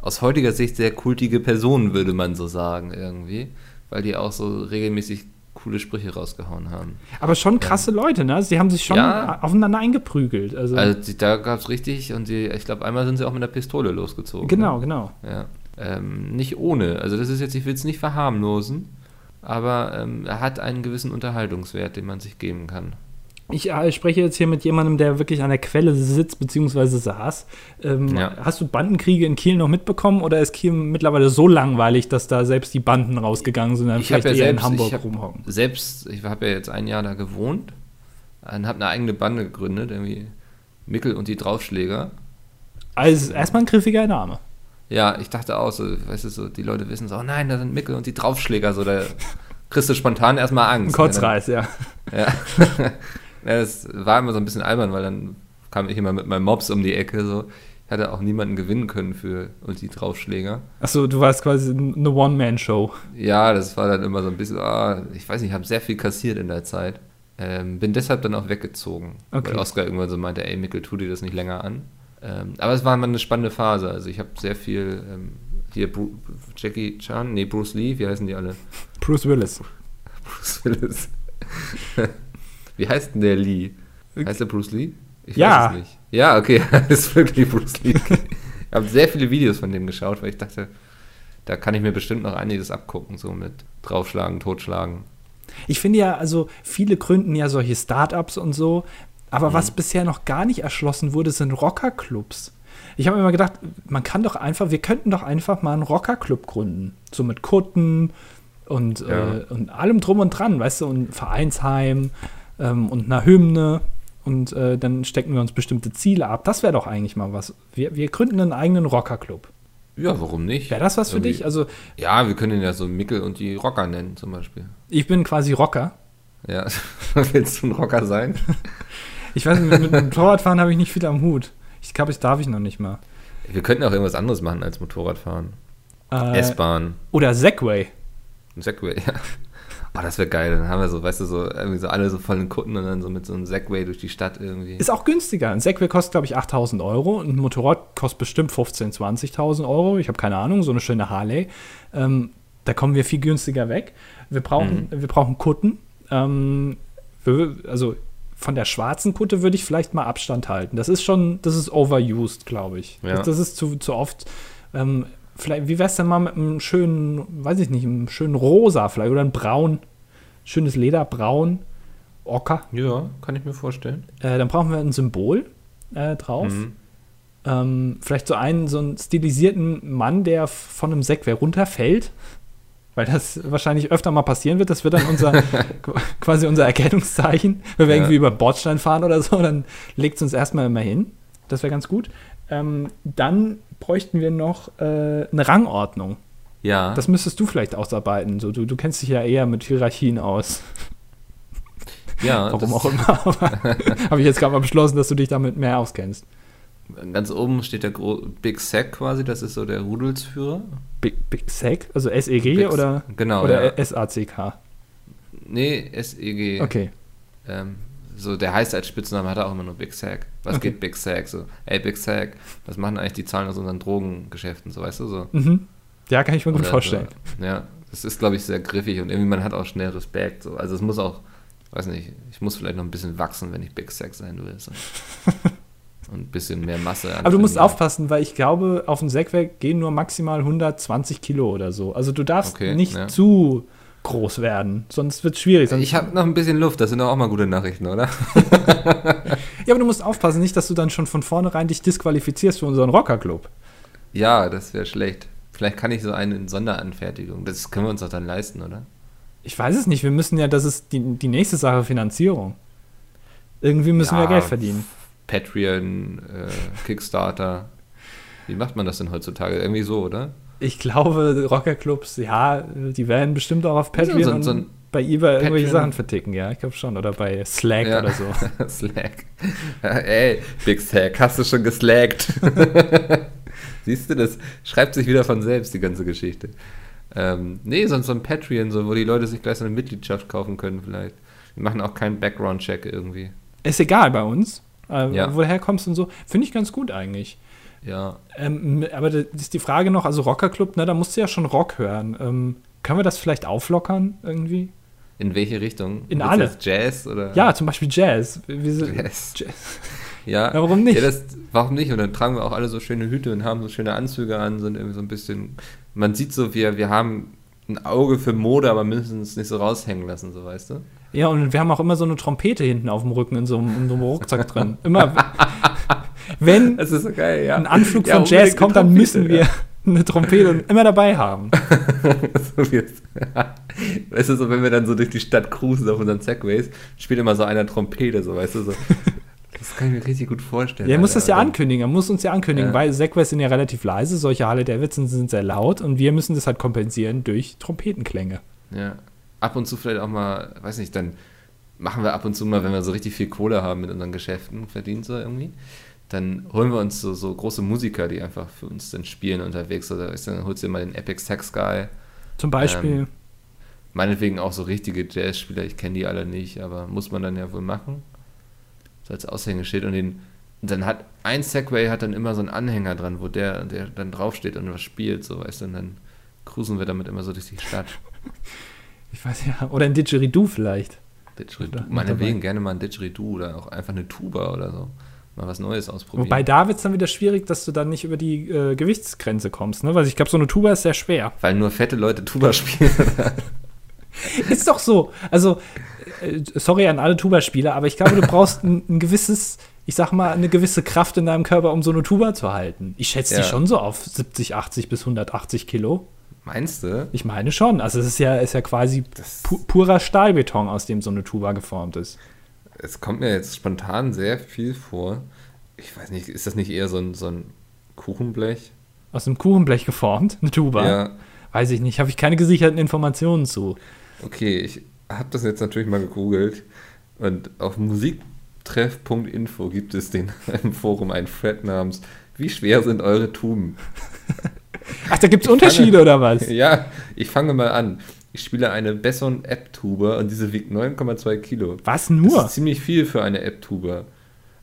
aus heutiger Sicht sehr kultige Personen, würde man so sagen, irgendwie. Weil die auch so regelmäßig coole Sprüche rausgehauen haben. Aber schon krasse Leute, ne? Sie haben sich schon Ja. aufeinander eingeprügelt. Also, Also die, da gab es richtig, und die, ich glaube, einmal sind sie auch mit einer Pistole losgezogen. genau, genau. Ja. Ähm, nicht ohne. Also das ist jetzt, ich will es nicht verharmlosen. aber ähm, er hat einen gewissen Unterhaltungswert, den man sich geben kann. Ich äh, spreche jetzt hier mit jemandem, der wirklich an der Quelle sitzt bzw. saß. Ähm, Ja. Hast du Bandenkriege in Kiel noch mitbekommen oder ist Kiel mittlerweile so langweilig, dass da selbst die Banden rausgegangen sind und dann Ich vielleicht ja eher selbst- in Hamburg ich rumhocken? Selbst, ich habe ja jetzt ein Jahr da gewohnt und habe eine eigene Bande gegründet, irgendwie Mickel und die Draufschläger. Also erstmal ein griffiger Name. Ja, ich dachte auch so, weißt du, so, die Leute wissen so, oh nein, da sind Mickel und die Draufschläger, so, da kriegst du spontan erstmal Ein Angst. Kotzreiß, ja. Ja. ja, das war immer so ein bisschen albern, weil dann kam ich immer mit meinem Mops um die Ecke, so. Ich hatte auch niemanden gewinnen können für und die Draufschläger. Achso, du warst quasi eine One-Man-Show. Ja, das war dann immer so ein bisschen, ah, ich weiß nicht, ich habe sehr viel kassiert in der Zeit. Ähm, bin deshalb dann auch weggezogen. Okay. Weil Oscar irgendwann so meinte, ey, Mikkel, tu dir das nicht länger an. Ähm, aber es war mal eine spannende Phase. Also ich habe sehr viel, ähm, hier Bru Jackie Chan, nee, Bruce Lee, wie heißen die alle? Bruce Willis. Bruce Willis. wie heißt denn der Lee? Heißt der Bruce Lee? Ich Ja. weiß es nicht. Ja, okay, das ist wirklich Bruce Lee. ich habe sehr viele Videos von dem geschaut, weil ich dachte, da kann ich mir bestimmt noch einiges abgucken, so mit draufschlagen, totschlagen. Ich finde ja, also viele gründen ja solche Startups und so, aber Mhm. was bisher noch gar nicht erschlossen wurde, sind Rockerclubs. Ich habe immer gedacht, man kann doch einfach, wir könnten doch einfach mal einen Rockerclub gründen. So mit Kutten und, Ja. äh, und allem drum und dran, weißt du, und Vereinsheim ähm, und einer Hymne. Und äh, dann stecken wir uns bestimmte Ziele ab. Das wäre doch eigentlich mal was. Wir, wir gründen einen eigenen Rockerclub. Ja, warum nicht? Wäre das was für Irgendwie- dich? Also, Ja, wir können ihn ja so Mickel und die Rocker nennen, zum Beispiel. ich bin quasi Rocker. Ja, willst du ein Rocker sein? Ich weiß nicht, mit, dem Torradfahren habe ich nicht viel am Hut. Ich glaube, ich darf ich noch nicht mal. Wir könnten auch irgendwas anderes machen als Motorradfahren. Äh, S-Bahn, oder Segway. Segway, ja. Oh, das wäre geil. Dann haben wir so, weißt du, so, irgendwie so alle so voll in Kutten und dann so mit so einem Segway durch die Stadt irgendwie. Ist auch günstiger. Ein Segway kostet, glaube ich, 8000 Euro. Ein Motorrad kostet bestimmt 15.000, 20.000 Euro. Ich habe keine Ahnung, so eine schöne Harley. Ähm, da kommen wir viel günstiger weg. Wir brauchen, wir brauchen Kutten. Ähm, wir, also von der schwarzen Kutte würde ich vielleicht mal Abstand halten. Das ist schon, das ist overused, glaube ich. Ja. Das, das ist zu, zu oft. Ähm, vielleicht, wie wär's denn mal mit einem schönen, weiß ich nicht, einem schönen Rosa vielleicht oder ein Braun, schönes Leder, Braun, Ocker. ja, kann ich mir vorstellen. Äh, dann brauchen wir ein Symbol äh, drauf. Mhm. Ähm, vielleicht so einen, so einen stilisierten Mann, der von einem Segway runterfällt. Weil das wahrscheinlich öfter mal passieren wird. Das wird dann unser qu- quasi unser Erkennungszeichen. Wenn wir Ja. irgendwie über Bordstein fahren oder so, dann legt es uns erstmal immer hin. Das wäre ganz gut. Ähm, dann bräuchten wir noch äh, eine Rangordnung. Ja, Das müsstest du vielleicht ausarbeiten. So, du, du kennst dich ja eher mit Hierarchien aus. ja Warum auch immer. Habe ich jetzt gerade mal beschlossen, dass du dich damit mehr auskennst. Ganz oben steht der Gro Big Sack quasi, das ist so der Rudelsführer. Big, Big SEC? Also SEG Big- oder, Genau, oder ja. SACK? Nee, SEG. Okay. Ähm, so, der heißt als Spitznamen, hat er auch immer nur Big Sack. Was Okay. geht Big Sack? So, ey, Big Sack, was machen eigentlich die Zahlen aus unseren Drogengeschäften? So, weißt du, so. Mhm. Ja, kann ich mir gut Oder vorstellen. So. Ja, das ist, glaube ich, sehr griffig und irgendwie man hat auch schnell Respekt. So. Also es muss auch, weiß nicht, ich muss vielleicht noch ein bisschen wachsen, wenn ich Big Sack sein will. So. und ein bisschen mehr Masse. Aber du musst aufpassen, weil ich glaube, auf den Segway gehen nur maximal 120 Kilo oder so. Also du darfst Okay, nicht ja. zu groß werden, sonst wird es schwierig. Sonst, Ich habe noch ein bisschen Luft, das sind doch auch mal gute Nachrichten, oder? ja, aber du musst aufpassen, nicht, dass du dann schon von vornherein dich disqualifizierst für unseren Rockerclub. Ja, das wäre schlecht. Vielleicht kann ich so eine in Sonderanfertigung. Das können wir uns doch dann leisten, oder? Ich weiß es nicht, wir müssen ja, das ist die, die nächste Sache, Finanzierung. Irgendwie müssen wir Ja, Geld verdienen. Patreon, äh, Kickstarter. Wie macht man das denn heutzutage? Irgendwie so, oder? Ich glaube, Rockerclubs, ja, die werden bestimmt auch auf so- Patreon so und ein bei eBay irgendwelche Patreon- Sachen verticken, ja, ich glaube schon. Oder bei Slack Ja. oder so. Slack. Ey, Big Sack, hast du schon geslackt? Siehst du, das schreibt sich wieder von selbst, die ganze Geschichte. Ähm, nee, sonst so ein Patreon, so, wo die Leute sich gleich so eine Mitgliedschaft kaufen können vielleicht. Wir machen auch keinen Background-Check irgendwie. Ist egal bei uns, äh, Ja. wo du herkommst und so. Finde ich ganz gut eigentlich. Ja, Ähm, aber da ist die Frage noch, also Rockerclub, ne, da musst du ja schon Rock hören. Ähm, können wir das vielleicht auflockern irgendwie? in welche Richtung? In Willst alle. Jazz oder? Ja, zum Beispiel Jazz. Jazz. Jazz. Ja, Ja, warum nicht? Ja, das, warum nicht? Und dann tragen wir auch alle so schöne Hüte und haben so schöne Anzüge an, sind irgendwie so ein bisschen. Man sieht so, wir, wir haben ein Auge für Mode, aber müssen es nicht so raushängen lassen, so weißt du? Ja, und wir haben auch immer so eine Trompete hinten auf dem Rücken in so einem, in so einem Rucksack drin. Immer, wenn so geil, ja. ein Anflug Ja, von Jazz kommt, dann müssen wir eine Trompete immer dabei haben. so wie jetzt. Weißt du, so wenn wir dann so durch die Stadt cruisen auf unseren Segways, spielt immer so einer Trompete, so weißt du, so. Das kann ich mir richtig gut vorstellen. Ja, er muss das ja ankündigen, er muss uns ja ankündigen, Ja. weil Segways sind ja relativ leise, solche Harley Davidson sind sehr laut und wir müssen das halt kompensieren durch Trompetenklänge. Ja. Ab und zu vielleicht auch mal, weiß nicht, dann machen wir ab und zu mal, wenn wir so richtig viel Kohle haben mit unseren Geschäften, verdient so irgendwie, dann holen wir uns so, so große Musiker, die einfach für uns dann spielen unterwegs. Oder ist dann holst du mal den Epic Sax Guy. Zum Beispiel, Ähm, Meinetwegen auch so richtige Jazzspieler, ich kenne die alle nicht, aber muss man dann ja wohl machen. So als Aushängeschild. Und, den, und dann hat ein Segway hat dann immer so einen Anhänger dran, wo der, der dann draufsteht und was spielt, so weißt du, und dann cruisen wir damit immer so durch die Stadt. ich weiß ja, oder ein Didgeridoo vielleicht. Didgeridoo. Meinetwegen gerne mal ein Didgeridoo oder auch einfach eine Tuba oder so. Mal was Neues ausprobieren. Wobei da wird es dann wieder schwierig, dass du dann nicht über die äh, Gewichtsgrenze kommst, ne? Weil ich glaube, so eine Tuba ist sehr schwer. Weil nur fette Leute Tuba spielen. Ist doch so. Also, äh, sorry an alle Tuba-Spieler, aber ich glaube, du brauchst ein, ein gewisses, ich sag mal, eine gewisse Kraft in deinem Körper, um so eine Tuba zu halten. Ich schätze die Ja. schon so auf 70, 80 bis 180 Kilo. Meinst du? Ich meine schon. Also, es ist ja, ist ja quasi pu purer Stahlbeton, aus dem so eine Tuba geformt ist. Es kommt mir jetzt spontan sehr viel vor. Ich weiß nicht, ist das nicht eher so ein, so ein Kuchenblech? Aus einem Kuchenblech geformt, eine Tuba. Ja, Weiß ich nicht, habe ich keine gesicherten Informationen zu. okay, ich habe das jetzt natürlich mal gegoogelt und auf musiktreff.info gibt es den im Forum einen Thread namens Wie schwer sind eure Tuben? Ach, da gibt es Unterschiede fange- oder was? Ja, ich fange mal an. Ich spiele eine Besson App-Tuba und diese wiegt 9,2 Kilo. Was Das nur? ist ziemlich viel für eine App-Tuba.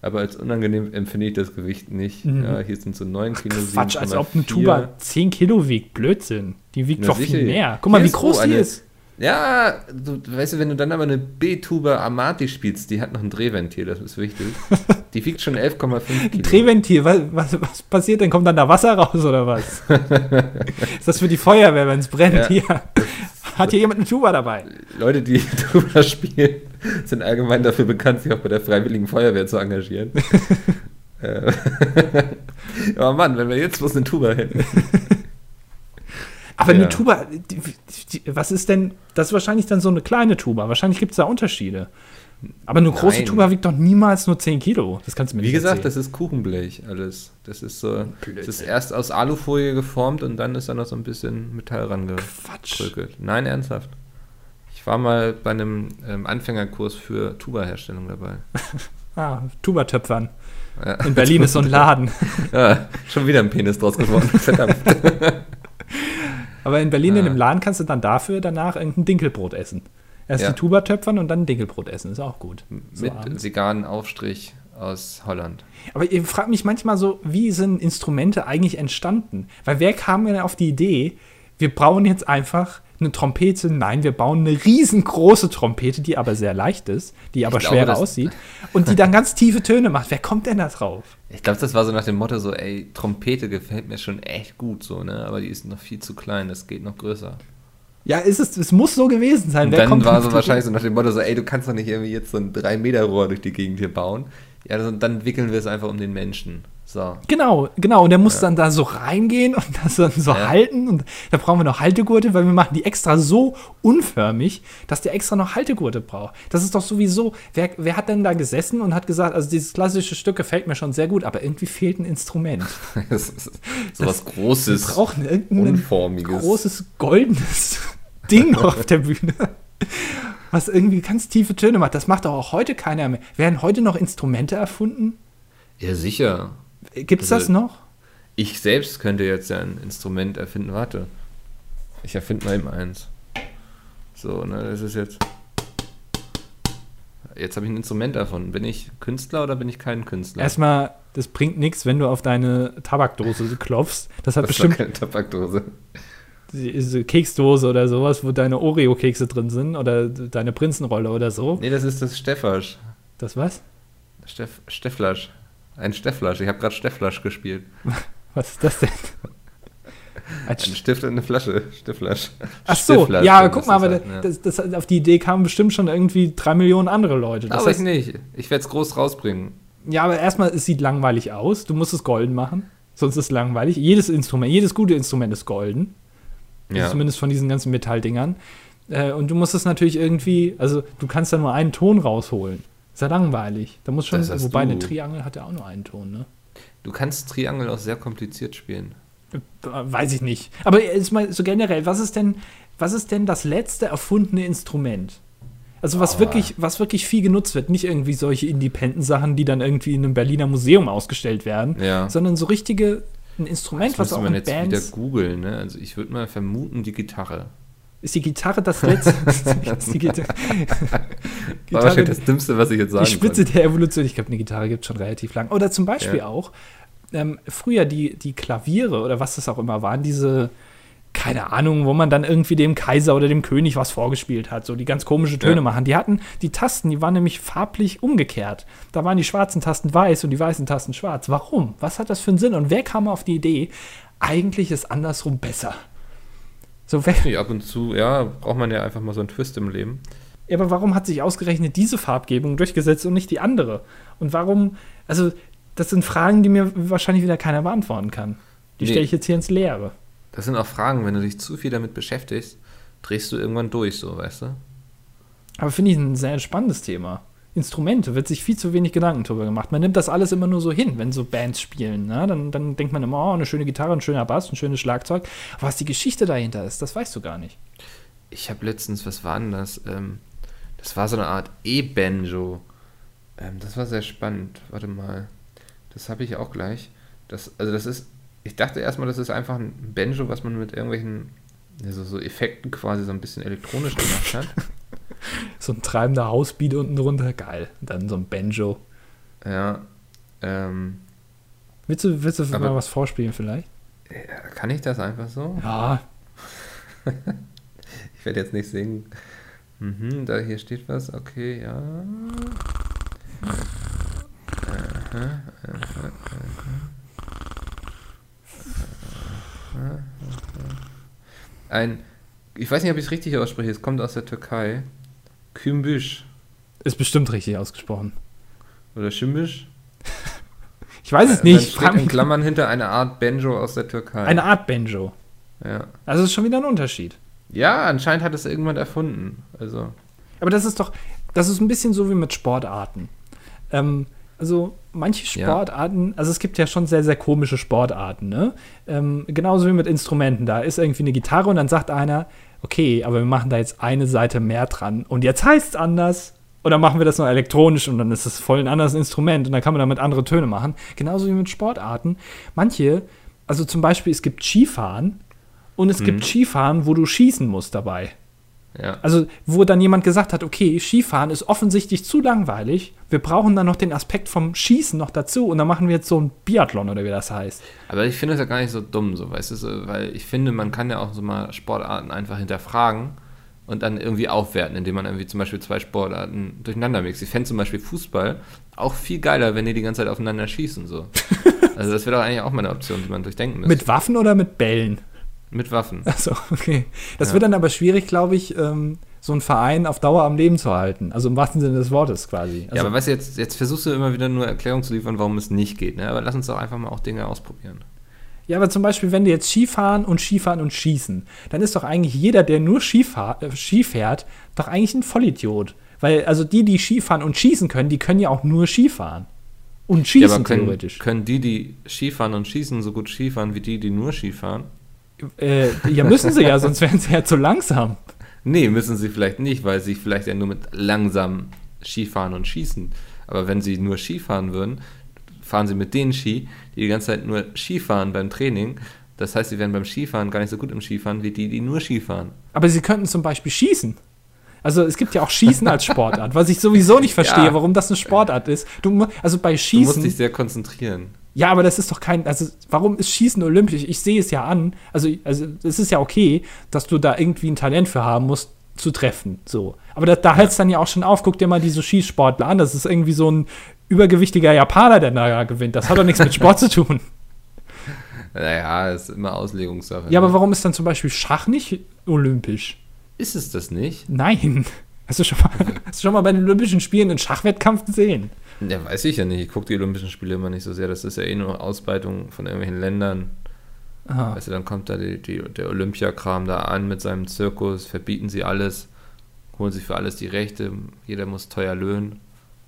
Aber als unangenehm empfinde ich das Gewicht nicht. Mhm. Ja, hier sind so 9 Kilo. Quatsch, als ob eine 7,4. Tuba 10 Kilo wiegt. Blödsinn. Die wiegt Na doch sicher. viel mehr. Guck mal, Hier wie groß die ist. Ja, du, weißt du, wenn du dann aber eine B-Tuba Amati spielst, die hat noch ein Drehventil, das ist wichtig. Die wiegt schon 11,5 Kilo. Drehventil, was, was, was passiert denn? Kommt dann da Wasser raus oder was? ist das für die Feuerwehr, wenn es brennt? Ja. Hier. Hat hier jemand eine Tuba dabei? Leute, die Tuba spielen, sind allgemein dafür bekannt, sich auch bei der Freiwilligen Feuerwehr zu engagieren. Äh, Aber Mann, wenn wir jetzt bloß eine Tuba hätten. Aber Ja. eine Tuba, die, die, was ist denn, das ist wahrscheinlich dann so eine kleine Tuba. Wahrscheinlich gibt es da Unterschiede. Aber eine große Nein. Tuba wiegt doch niemals nur 10 Kilo. Das kannst du mir Wie nicht gesagt, erzählen. das ist Kuchenblech alles. Das ist so, das ist erst aus Alufolie geformt und dann ist da noch so ein bisschen Metall Quatsch. rangebröckelt. Nein, ernsthaft. Ich war mal bei einem ähm, Anfängerkurs für Tuba-Herstellung dabei. Ah, Tuba-Töpfern. Ja. In Berlin ist so ein Laden. Ja, schon wieder ein Penis draus geworden. Verdammt. Aber in Berlin in Ah. dem Laden kannst du dann dafür danach irgendein Dinkelbrot essen. Erst Ja. die Tuba töpfern und dann Dinkelbrot essen. Ist auch gut. So Mit abends. veganen Aufstrich aus Holland. Aber ich frage mich manchmal so, wie sind Instrumente eigentlich entstanden? Weil wer kam denn auf die Idee, wir bauen jetzt einfach eine Trompete? Nein, wir bauen eine riesengroße Trompete, die aber sehr leicht ist, die aber glaube, schwerer das- aussieht und die dann ganz tiefe Töne macht. Wer kommt denn da drauf? Ich glaube, das war so nach dem Motto so, ey, Trompete gefällt mir schon echt gut so, ne? Aber die ist noch viel zu klein, das geht noch größer. Ja, ist es, es muss so gewesen sein. Und Wer dann kommt war so wahrscheinlich so nach dem Motto so, ey, du kannst doch nicht irgendwie jetzt so ein 3-Meter-Rohr durch die Gegend hier bauen. Ja, dann wickeln wir es einfach um den Menschen. So. Genau, genau. Und der muss Ja. dann da so reingehen und das dann so Ja. halten. Und da brauchen wir noch Haltegurte, weil wir machen die extra so unförmig, dass der extra noch Haltegurte braucht. Das ist doch sowieso. Wer, wer hat denn da gesessen und hat gesagt, also dieses klassische Stück gefällt mir schon sehr gut, aber irgendwie fehlt ein Instrument. Das ist so was Großes, Wir brauchen irgendein Unformiges. großes goldenes Ding auf der Bühne. Was irgendwie ganz tiefe Töne macht. Das macht doch auch heute keiner mehr. Werden heute noch Instrumente erfunden? Ja, sicher. Gibt es Also- das noch? Ich selbst könnte jetzt ja ein Instrument erfinden. Warte. Ich erfinde mal eben eins. So, ne, das ist jetzt. Jetzt habe ich ein Instrument erfunden. Bin ich Künstler oder bin ich kein Künstler? Erstmal, das bringt nichts, wenn du auf deine Tabakdose klopfst. Das hat das bestimmt keine Tabakdose. diese Keksdose oder sowas, wo deine Oreo-Kekse drin sind oder deine Prinzenrolle oder so. Nee, das ist das Steffasch. Das was? Steff, Stefflasch. Ein Stefflasch. Ich habe gerade Stefflasch gespielt. Was ist das denn? Ein Stift und eine Flasche. Stiftflasche. Ach so, ja, guck mal, aber halt, ja. das, das, auf die Idee kamen bestimmt schon irgendwie drei Millionen andere Leute. Das aber heißt, ich nicht. Ich werde es groß rausbringen. Ja, aber erstmal, es sieht langweilig aus. Du musst es golden machen. Sonst ist es langweilig. Jedes Instrument, jedes gute Instrument ist golden. Also ja. Zumindest von diesen ganzen Metalldingern. Äh, und du musst es natürlich irgendwie, also du kannst da nur einen Ton rausholen. Ist ja langweilig. Da muss schon, wobei du. eine Triangel hat ja auch nur einen Ton, ne? Du kannst Triangel auch sehr kompliziert spielen. Äh, weiß ich nicht. Aber jetzt mal so generell, was ist denn, was ist denn das letzte erfundene Instrument? Also was oh. wirklich, was wirklich viel genutzt wird, nicht irgendwie solche Independent-Sachen, die dann irgendwie in einem Berliner Museum ausgestellt werden, ja. sondern so richtige ein Instrument, das was auch man jetzt Bands wieder googeln. Ne? Also ich würde mal vermuten die Gitarre. Ist die Gitarre das letzte? ist die Gitarre, Gitarre wahrscheinlich das Dümmste, was ich jetzt sagen Die Spitze konnte. der Evolution. Ich glaube, eine Gitarre gibt es schon relativ lang. Oder zum Beispiel ja. auch ähm, früher die, die Klaviere oder was das auch immer waren, diese keine Ahnung, wo man dann irgendwie dem Kaiser oder dem König was vorgespielt hat, so die ganz komische Töne ja. machen. Die hatten die Tasten, die waren nämlich farblich umgekehrt. Da waren die schwarzen Tasten weiß und die weißen Tasten schwarz. Warum? Was hat das für einen Sinn? Und wer kam auf die Idee, eigentlich ist andersrum besser? So wer ab und zu, ja, braucht man ja einfach mal so einen Twist im Leben. Ja, aber warum hat sich ausgerechnet diese Farbgebung durchgesetzt und nicht die andere? Und warum, also, das sind Fragen, die mir wahrscheinlich wieder keiner beantworten kann. Die nee. stelle ich jetzt hier ins Leere. Das sind auch Fragen, wenn du dich zu viel damit beschäftigst, drehst du irgendwann durch, so, weißt du? Aber finde ich ein sehr spannendes Thema. Instrumente wird sich viel zu wenig Gedanken darüber gemacht. Man nimmt das alles immer nur so hin, wenn so Bands spielen. Ne? Dann, dann denkt man immer, oh, eine schöne Gitarre, ein schöner Bass, ein schönes Schlagzeug. Aber was die Geschichte dahinter ist, das weißt du gar nicht. Ich habe letztens, was war denn das? Ähm, das war so eine Art E-Banjo. Ähm, das war sehr spannend. Warte mal. Das habe ich auch gleich. Das, also das ist ich dachte erstmal, das ist einfach ein Banjo, was man mit irgendwelchen also so Effekten quasi so ein bisschen elektronisch gemacht hat. so ein treibender Hausbeat unten drunter, geil. Und dann so ein Banjo. Ja. Ähm, willst du, willst du mal was vorspielen vielleicht? Kann ich das einfach so? Ja. ich werde jetzt nicht singen. Mhm, da hier steht was, okay, ja. Aha, aha, aha. Ein, ich weiß nicht, ob ich es richtig ausspreche, es kommt aus der Türkei. Kümbüsch. Ist bestimmt richtig ausgesprochen. Oder Schimbisch? ich weiß es nicht. Dann steht in Klammern hinter eine Art Banjo aus der Türkei. Eine Art Banjo. Ja. Also ist schon wieder ein Unterschied. Ja, anscheinend hat es irgendwann erfunden. Also. Aber das ist doch, das ist ein bisschen so wie mit Sportarten. Ähm, also manche Sportarten, ja. also es gibt ja schon sehr, sehr komische Sportarten, ne? Ähm, genauso wie mit Instrumenten. Da ist irgendwie eine Gitarre und dann sagt einer, okay, aber wir machen da jetzt eine Seite mehr dran und jetzt heißt es anders. Und dann machen wir das noch elektronisch und dann ist es voll ein anderes Instrument und dann kann man damit andere Töne machen. Genauso wie mit Sportarten. Manche, also zum Beispiel, es gibt Skifahren und es mhm. gibt Skifahren, wo du schießen musst dabei. Ja. Also, wo dann jemand gesagt hat, okay, Skifahren ist offensichtlich zu langweilig. Wir brauchen dann noch den Aspekt vom Schießen noch dazu und dann machen wir jetzt so ein Biathlon oder wie das heißt. Aber ich finde es ja gar nicht so dumm, so, weißt du, so, weil ich finde, man kann ja auch so mal Sportarten einfach hinterfragen und dann irgendwie aufwerten, indem man irgendwie zum Beispiel zwei Sportarten durcheinander mixt. Ich fände zum Beispiel Fußball auch viel geiler, wenn die die ganze Zeit aufeinander schießen, so. also, das wäre doch eigentlich auch mal eine Option, die man durchdenken müsste. Mit Waffen oder mit Bällen? Mit Waffen. Achso, okay. Das ja. wird dann aber schwierig, glaube ich, ähm, so einen Verein auf Dauer am Leben zu halten. Also im wahrsten Sinne des Wortes quasi. Also ja, aber weißt du, jetzt, jetzt versuchst du immer wieder nur Erklärungen zu liefern, warum es nicht geht. Ne? Aber lass uns doch einfach mal auch Dinge ausprobieren. Ja, aber zum Beispiel, wenn die jetzt Skifahren und Skifahren und Schießen, dann ist doch eigentlich jeder, der nur Skifahr, äh, Ski fährt, doch eigentlich ein Vollidiot. Weil, also die, die Skifahren und schießen können, die können ja auch nur Skifahren. Und schießen ja, aber können, theoretisch. Können die, die Skifahren und schießen, so gut Skifahren wie die, die nur Skifahren? Äh, ja, müssen sie ja, sonst wären sie ja zu langsam. Nee, müssen sie vielleicht nicht, weil sie vielleicht ja nur mit langsam Skifahren und schießen. Aber wenn sie nur Skifahren würden, fahren sie mit den Ski, die die ganze Zeit nur Skifahren beim Training. Das heißt, sie wären beim Skifahren gar nicht so gut im Skifahren wie die, die nur Skifahren. Aber sie könnten zum Beispiel schießen. Also es gibt ja auch Schießen als Sportart, was ich sowieso nicht verstehe, ja. warum das eine Sportart ist. Du, also bei Schießen. Du musst dich sehr konzentrieren. Ja, aber das ist doch kein, also warum ist Schießen olympisch? Ich sehe es ja an. Also, also es ist ja okay, dass du da irgendwie ein Talent für haben musst, zu treffen. So. Aber da, da hört es dann ja auch schon auf. Guck dir mal diese Schießsportler an. Das ist irgendwie so ein übergewichtiger Japaner, der da gewinnt. Das hat doch nichts mit Sport zu tun. Naja, ist immer Auslegungssache. Ja, aber ne? warum ist dann zum Beispiel Schach nicht olympisch? Ist es das nicht? Nein. Hast du schon mal, hast du schon mal bei den Olympischen Spielen einen Schachwettkampf gesehen? Ja, weiß ich ja nicht. Ich gucke die Olympischen Spiele immer nicht so sehr. Das ist ja eh nur Ausbreitung von irgendwelchen Ländern. Aha. Weißt du, dann kommt da die, die, der Olympiakram da an mit seinem Zirkus, verbieten sie alles, holen sich für alles die Rechte, jeder muss teuer löhnen.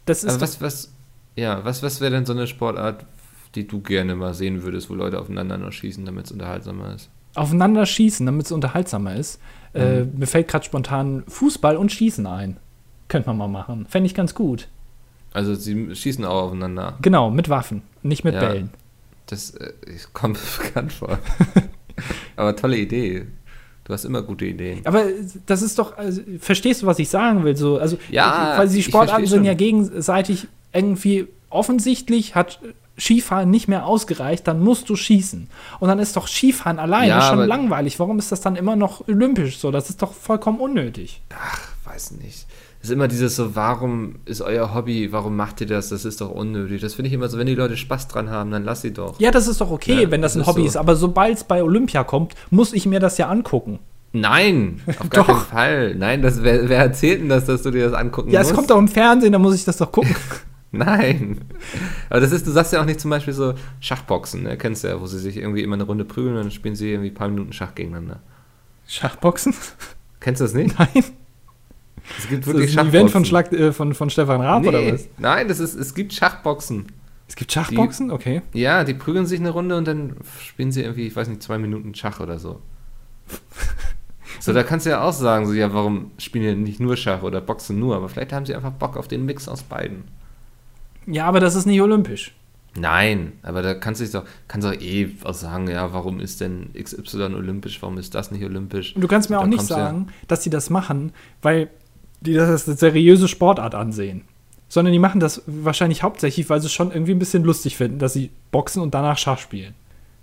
Das ist Aber was, was, ja, was, was wäre denn so eine Sportart, die du gerne mal sehen würdest, wo Leute aufeinander noch schießen, damit es unterhaltsamer ist? aufeinander schießen, damit es unterhaltsamer ist. Äh, Mhm. mir fällt gerade spontan Fußball und Schießen ein. Könnte man mal machen. Fände ich ganz gut. Also sie schießen auch aufeinander. Genau, mit Waffen, nicht mit Ja. Bällen. Das äh, kommt bekannt vor. Aber tolle Idee. Du hast immer gute Ideen. Aber das ist doch, also, verstehst du, was ich sagen will? So, also, Ja, weil die Sportarten sind schon. ja gegenseitig irgendwie offensichtlich hat Skifahren nicht mehr ausgereicht, dann musst du schießen. Und dann ist doch Skifahren alleine Ja, schon langweilig. Warum ist das dann immer noch olympisch so? Das ist doch vollkommen unnötig. Weiß nicht. Es ist immer dieses so, warum ist euer Hobby, warum macht ihr das? Das ist doch unnötig. Das finde ich immer so, wenn die Leute Spaß dran haben, dann lass sie doch. Ja, das ist doch okay, Ja, wenn das das ein ist Hobby so. ist. Aber sobald es bei Olympia kommt, muss ich mir das ja angucken. Nein, auf gar keinen Fall. Nein, das, wer, wer erzählt denn das, dass du dir das angucken Ja, musst? es kommt doch im Fernsehen, da muss ich das doch gucken. Nein. Aber das ist, du sagst ja auch nicht zum Beispiel so Schachboxen, ne? Kennst du ja, wo sie sich irgendwie immer eine Runde prügeln und dann spielen sie irgendwie ein paar Minuten Schach gegeneinander. Schachboxen? Kennst du das nicht? Nein. Es gibt Das wirklich ist ein Event von. Schlag, äh, von, von Stefan Raab nee, oder was? Nein, das ist, es gibt Schachboxen. Es gibt Schachboxen? Okay. Ja, die prügeln sich eine Runde und dann spielen sie irgendwie, ich weiß nicht, zwei Minuten Schach oder so. So, da kannst du ja auch sagen, so, ja, warum spielen die nicht nur Schach oder boxen nur? Aber vielleicht haben sie einfach Bock auf den Mix aus beiden. Ja, aber das ist nicht olympisch. Nein, aber da kannst du dich doch, kannst doch eh auch sagen, ja, warum ist denn XY olympisch, warum ist das nicht olympisch? Und du kannst mir auch nicht du ja- sagen, dass sie das machen, weil die das als eine seriöse Sportart ansehen. Sondern die machen das wahrscheinlich hauptsächlich, weil sie es schon irgendwie ein bisschen lustig finden, dass sie boxen und danach Schach spielen.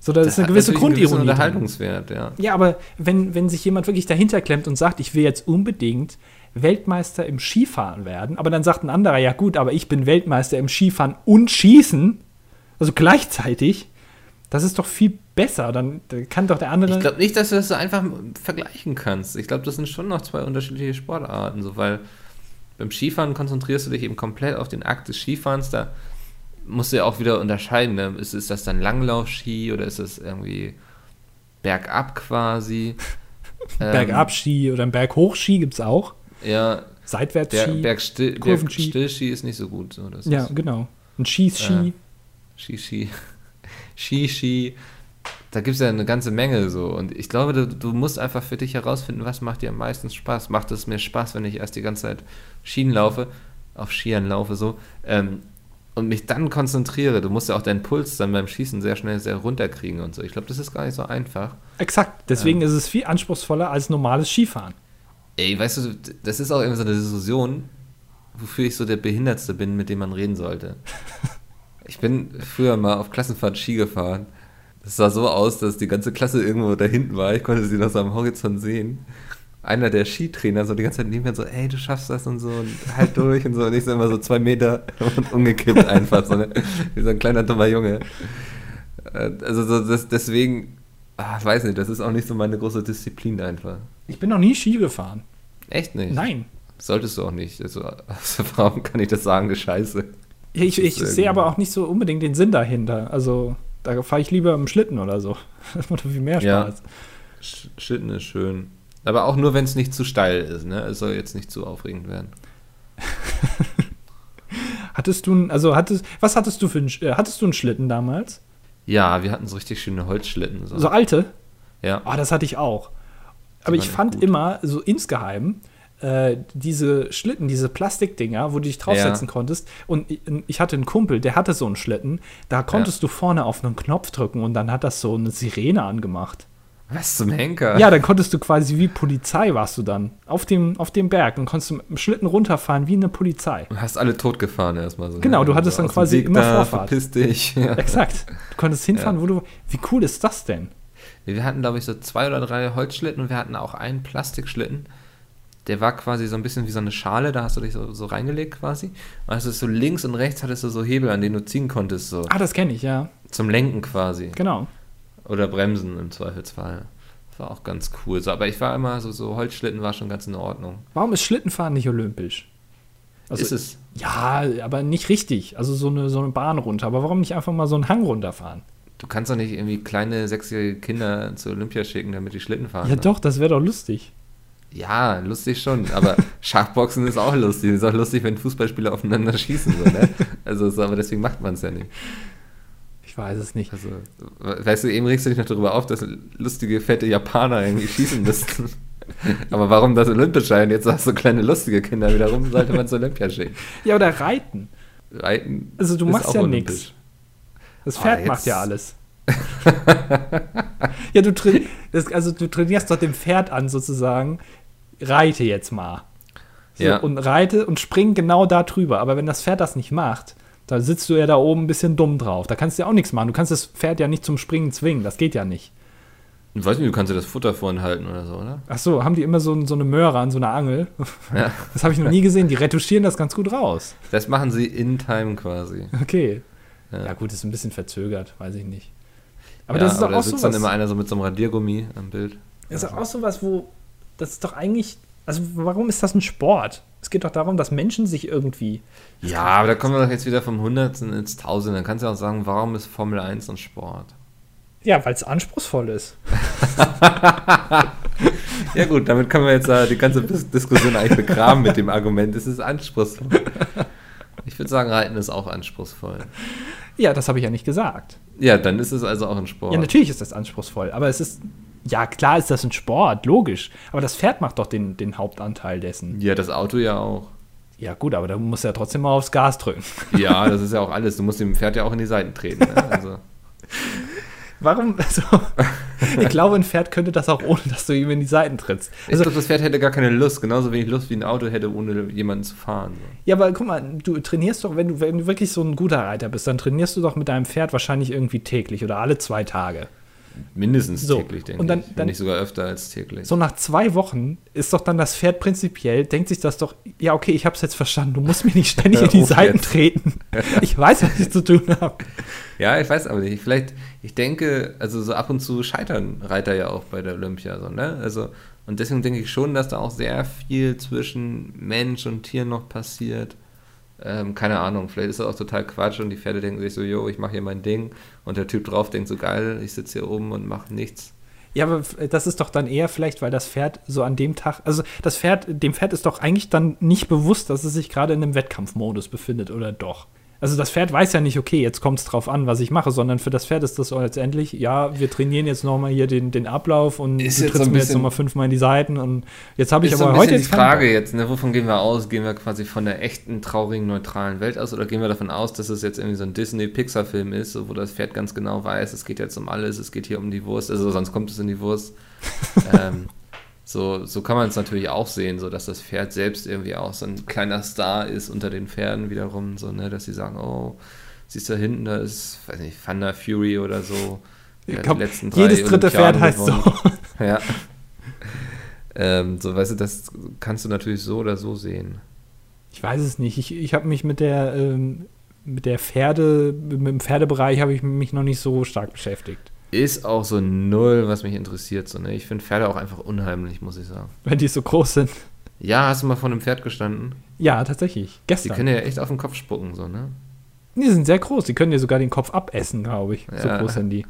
So, da ist eine gewisse Grundironie. drin. Unterhaltungswert, ja. Ja, aber wenn, wenn sich jemand wirklich dahinter klemmt und sagt, ich will jetzt unbedingt Weltmeister im Skifahren werden, aber dann sagt ein anderer, ja gut, aber ich bin Weltmeister im Skifahren und Schießen, also gleichzeitig, das ist doch viel besser. Dann kann doch der andere. Ich glaube nicht, dass du das so einfach vergleichen kannst. Ich glaube, das sind schon noch zwei unterschiedliche Sportarten, so weil beim Skifahren konzentrierst du dich eben komplett auf den Akt des Skifahrens, da musst du ja auch wieder unterscheiden, ne? ist, ist das dann Langlaufski oder ist das irgendwie bergab quasi? Ähm, Bergabski oder ein Berghochski gibt es auch. Ja, Seitwärtsski. Bergstill. Bergstillski ist nicht so gut. So, das ja, genau. Ein Schießski. Ski, Ski, Ski, Ski. Da gibt es ja eine ganze Menge so. Und ich glaube, du, du musst einfach für dich herausfinden, was macht dir am meisten Spaß. Macht es mir Spaß, wenn ich erst die ganze Zeit Schienen laufe, auf Skiern laufe so, ähm, und mich dann konzentriere. Du musst ja auch deinen Puls dann beim Schießen sehr schnell sehr runterkriegen und so. Ich glaube, das ist gar nicht so einfach. Exakt. Deswegen ist es viel anspruchsvoller als normales Skifahren. Ey, weißt du, das ist auch irgendwie so eine Diskussion, wofür ich so der Behindertste bin, mit dem man reden sollte. Ich bin früher mal auf Klassenfahrt Ski gefahren. Das sah so aus, dass die ganze Klasse irgendwo da hinten war. Ich konnte sie noch so am Horizont sehen. Einer der Skitrainer so die ganze Zeit neben mir so, ey, du schaffst das und so und halt durch und so. Und ich so immer so zwei Meter und umgekippt einfach, so, ne? wie so ein kleiner dummer Junge. Äh, Also so, das, deswegen, ah, weiß nicht, das ist auch nicht so meine große Disziplin einfach. Ich bin noch nie Ski gefahren. Echt nicht? Nein. Solltest du auch nicht. Also aus Erfahrung kann ich das sagen, scheiße. Ich, ich sehe aber auch nicht so unbedingt den Sinn dahinter. Also, da fahre ich lieber im Schlitten oder so. Das macht viel mehr Ja. Spaß. Sch Schlitten ist schön. Aber auch nur, wenn es nicht zu steil ist, ne? Es soll jetzt nicht zu aufregend werden. Hattest du, also hattest, was hattest du für einen, äh, hattest du einen Schlitten damals? Ja, wir hatten so richtig schöne Holzschlitten. So. So alte? ja. Ah, das hatte ich auch. Aber ich fand gut. immer so insgeheim äh, diese Schlitten, diese Plastikdinger, wo du dich draufsetzen konntest. Und ich, ich hatte einen Kumpel, der hatte so einen Schlitten. Da konntest du vorne auf einen Knopf drücken und dann hat das so eine Sirene angemacht. Was zum Henker? Ja, dann konntest du quasi wie Polizei warst du dann auf dem, auf dem Berg und konntest mit dem Schlitten runterfahren wie eine Polizei. Du hast alle totgefahren erstmal so. Genau, ne? du hattest dann quasi immer da, Vorfahrt. Verpiss dich. Ja. Exakt. Du konntest hinfahren, wo du. Wie cool ist das denn? Wir hatten, glaube ich, so zwei oder drei Holzschlitten und wir hatten auch einen Plastikschlitten. Der war quasi so ein bisschen wie so eine Schale, da hast du dich so, so reingelegt quasi. Du so links und rechts hattest du so Hebel, an denen du ziehen konntest, so Ah, das kenne ich, ja. zum Lenken quasi. Genau. Oder bremsen im Zweifelsfall. Das war auch ganz cool. So, aber ich war immer so, so Holzschlitten war schon ganz in Ordnung. Warum ist Schlittenfahren nicht olympisch? Also, ist es? Ja, aber nicht richtig. Also so eine, so eine Bahn runter. Aber warum nicht einfach mal so einen Hang runterfahren? Du kannst doch nicht irgendwie kleine sechsjährige Kinder zur Olympia schicken, damit die Schlitten fahren. Ja, ne? doch, das wäre doch lustig. Ja, lustig schon, aber Schachboxen ist auch lustig. Ist auch lustig, wenn Fußballspieler aufeinander schießen. So, ne? Also, so, aber deswegen macht man es ja nicht. Ich weiß es nicht. Also, weißt du, eben regst du dich noch darüber auf, dass lustige, fette Japaner irgendwie schießen müssten. aber warum das olympisch sein? Jetzt hast du kleine, lustige Kinder wiederum, sollte man zur Olympia schicken. Ja, oder reiten. Reiten. Also, du machst ja nichts. Das Ah, Pferd jetzt- macht ja alles. ja, du, das, also, du trainierst doch dem Pferd an, sozusagen, reite jetzt mal. So, Ja. Und reite und spring genau da drüber. Aber wenn das Pferd das nicht macht, dann sitzt du ja da oben ein bisschen dumm drauf. Da kannst du ja auch nichts machen. Du kannst das Pferd ja nicht zum Springen zwingen. Das geht ja nicht. Ich weiß nicht, du kannst dir das Futter vorhin halten oder so, oder? Ach so, haben die immer so, so eine Möhre an so einer Angel? Ja. Das habe ich noch nie gesehen. Die retuschieren das ganz gut raus. Das machen sie in Time quasi. Okay. Ja. Ja, gut, ist ein bisschen verzögert, weiß ich nicht. Aber ja, das ist aber da auch sitzt so dann immer einer so mit so einem Radiergummi am Bild. Das ist auch sowas, wo das ist doch eigentlich, also warum ist das ein Sport? Es geht doch darum, dass Menschen sich irgendwie. Ja, aber da kommen wir doch jetzt wieder vom Hundertsten ins Tausend. Dann kannst du auch sagen, warum ist Formel 1 ein Sport? Ja, weil es anspruchsvoll ist. Ja gut, damit können wir jetzt äh, die ganze Dis- Diskussion eigentlich begraben mit dem Argument, es ist anspruchsvoll. Ich würde sagen, Reiten ist auch anspruchsvoll. Ja, das habe ich ja nicht gesagt. Ja, dann ist es also auch ein Sport. Ja, natürlich ist das anspruchsvoll, aber es ist. Ja, klar ist das ein Sport, logisch. Aber das Pferd macht doch den, den Hauptanteil dessen. Ja, das Auto ja auch. Ja, gut, aber da muss ja trotzdem mal aufs Gas drücken. Ja, das ist ja auch alles. Du musst dem Pferd ja auch in die Seiten treten. Ne? Also, Warum? Also, ich glaube, ein Pferd könnte das auch ohne, dass du ihm in die Seiten trittst. ich Also, glaube, das Pferd hätte gar keine Lust. Genauso wenig Lust wie ein Auto hätte, ohne jemanden zu fahren. So. Ja, aber guck mal, du trainierst doch, wenn du, wenn du wirklich so ein guter Reiter bist, dann trainierst du doch mit deinem Pferd wahrscheinlich irgendwie täglich oder alle zwei Tage. Mindestens So, täglich, denke und dann- ich. Wenn dann- nicht sogar öfter als täglich. So nach zwei Wochen ist doch dann das Pferd prinzipiell, denkt sich das doch, ja, okay, ich hab's jetzt verstanden, du musst mir nicht ständig in die Seiten jetzt. treten. Ich weiß, was ich zu tun habe. Ja, ich weiß aber nicht. Vielleicht, ich denke, also so ab und zu scheitern Reiter ja auch bei der Olympia, so, ne? Also, und deswegen denke ich schon, dass da auch sehr viel zwischen Mensch und Tier noch passiert. Ähm, keine Ahnung, vielleicht ist das auch total Quatsch und die Pferde denken sich so, yo, ich mache hier mein Ding und der Typ drauf denkt so, geil, ich sitze hier oben und mache nichts. Ja, aber das ist doch dann eher vielleicht, weil das Pferd so an dem Tag, also das Pferd, dem Pferd ist doch eigentlich dann nicht bewusst, dass es sich gerade in einem Wettkampfmodus befindet, oder doch? Also das Pferd weiß ja nicht, okay, jetzt kommt es drauf an, was ich mache, sondern für das Pferd ist das so letztendlich, ja, wir trainieren jetzt nochmal hier den, den Ablauf und Ist du so trittst mir jetzt nochmal fünfmal in die Seiten und jetzt habe ich ist so aber ein heute jetzt die Frage jetzt, ne, wovon gehen wir aus? Gehen wir quasi von der echten, traurigen, neutralen Welt aus oder gehen wir davon aus, dass es jetzt irgendwie so ein Disney-Pixar-Film ist, so, wo das Pferd ganz genau weiß, es geht jetzt um alles, es geht hier um die Wurst, also sonst kommt es in die Wurst. ähm, so, so kann man es natürlich auch sehen, so dass das Pferd selbst irgendwie auch so ein kleiner Star ist unter den Pferden wiederum, so, ne, dass sie sagen, oh, siehst du da hinten, da ist, weiß nicht, Thunder Fury oder so. Ich glaub, die letzten drei jedes dritte Pferd heißt so. Ja. ähm, so, weißt du, das kannst du natürlich so oder so sehen. Ich weiß es nicht. Ich, ich habe mich mit der, ähm, mit der Pferde, mit dem Pferdebereich habe ich mich noch nicht so stark beschäftigt. Ist auch so null, was mich interessiert. So, ne? Ich finde Pferde auch einfach unheimlich, muss ich sagen. Wenn die so groß sind. Ja, hast du mal vor einem Pferd gestanden? Ja, tatsächlich. Die Gestern. können ja echt auf den Kopf spucken, so, ne? Die sind sehr groß. Die können dir sogar den Kopf abessen, glaube ich. So Ja. groß sind die.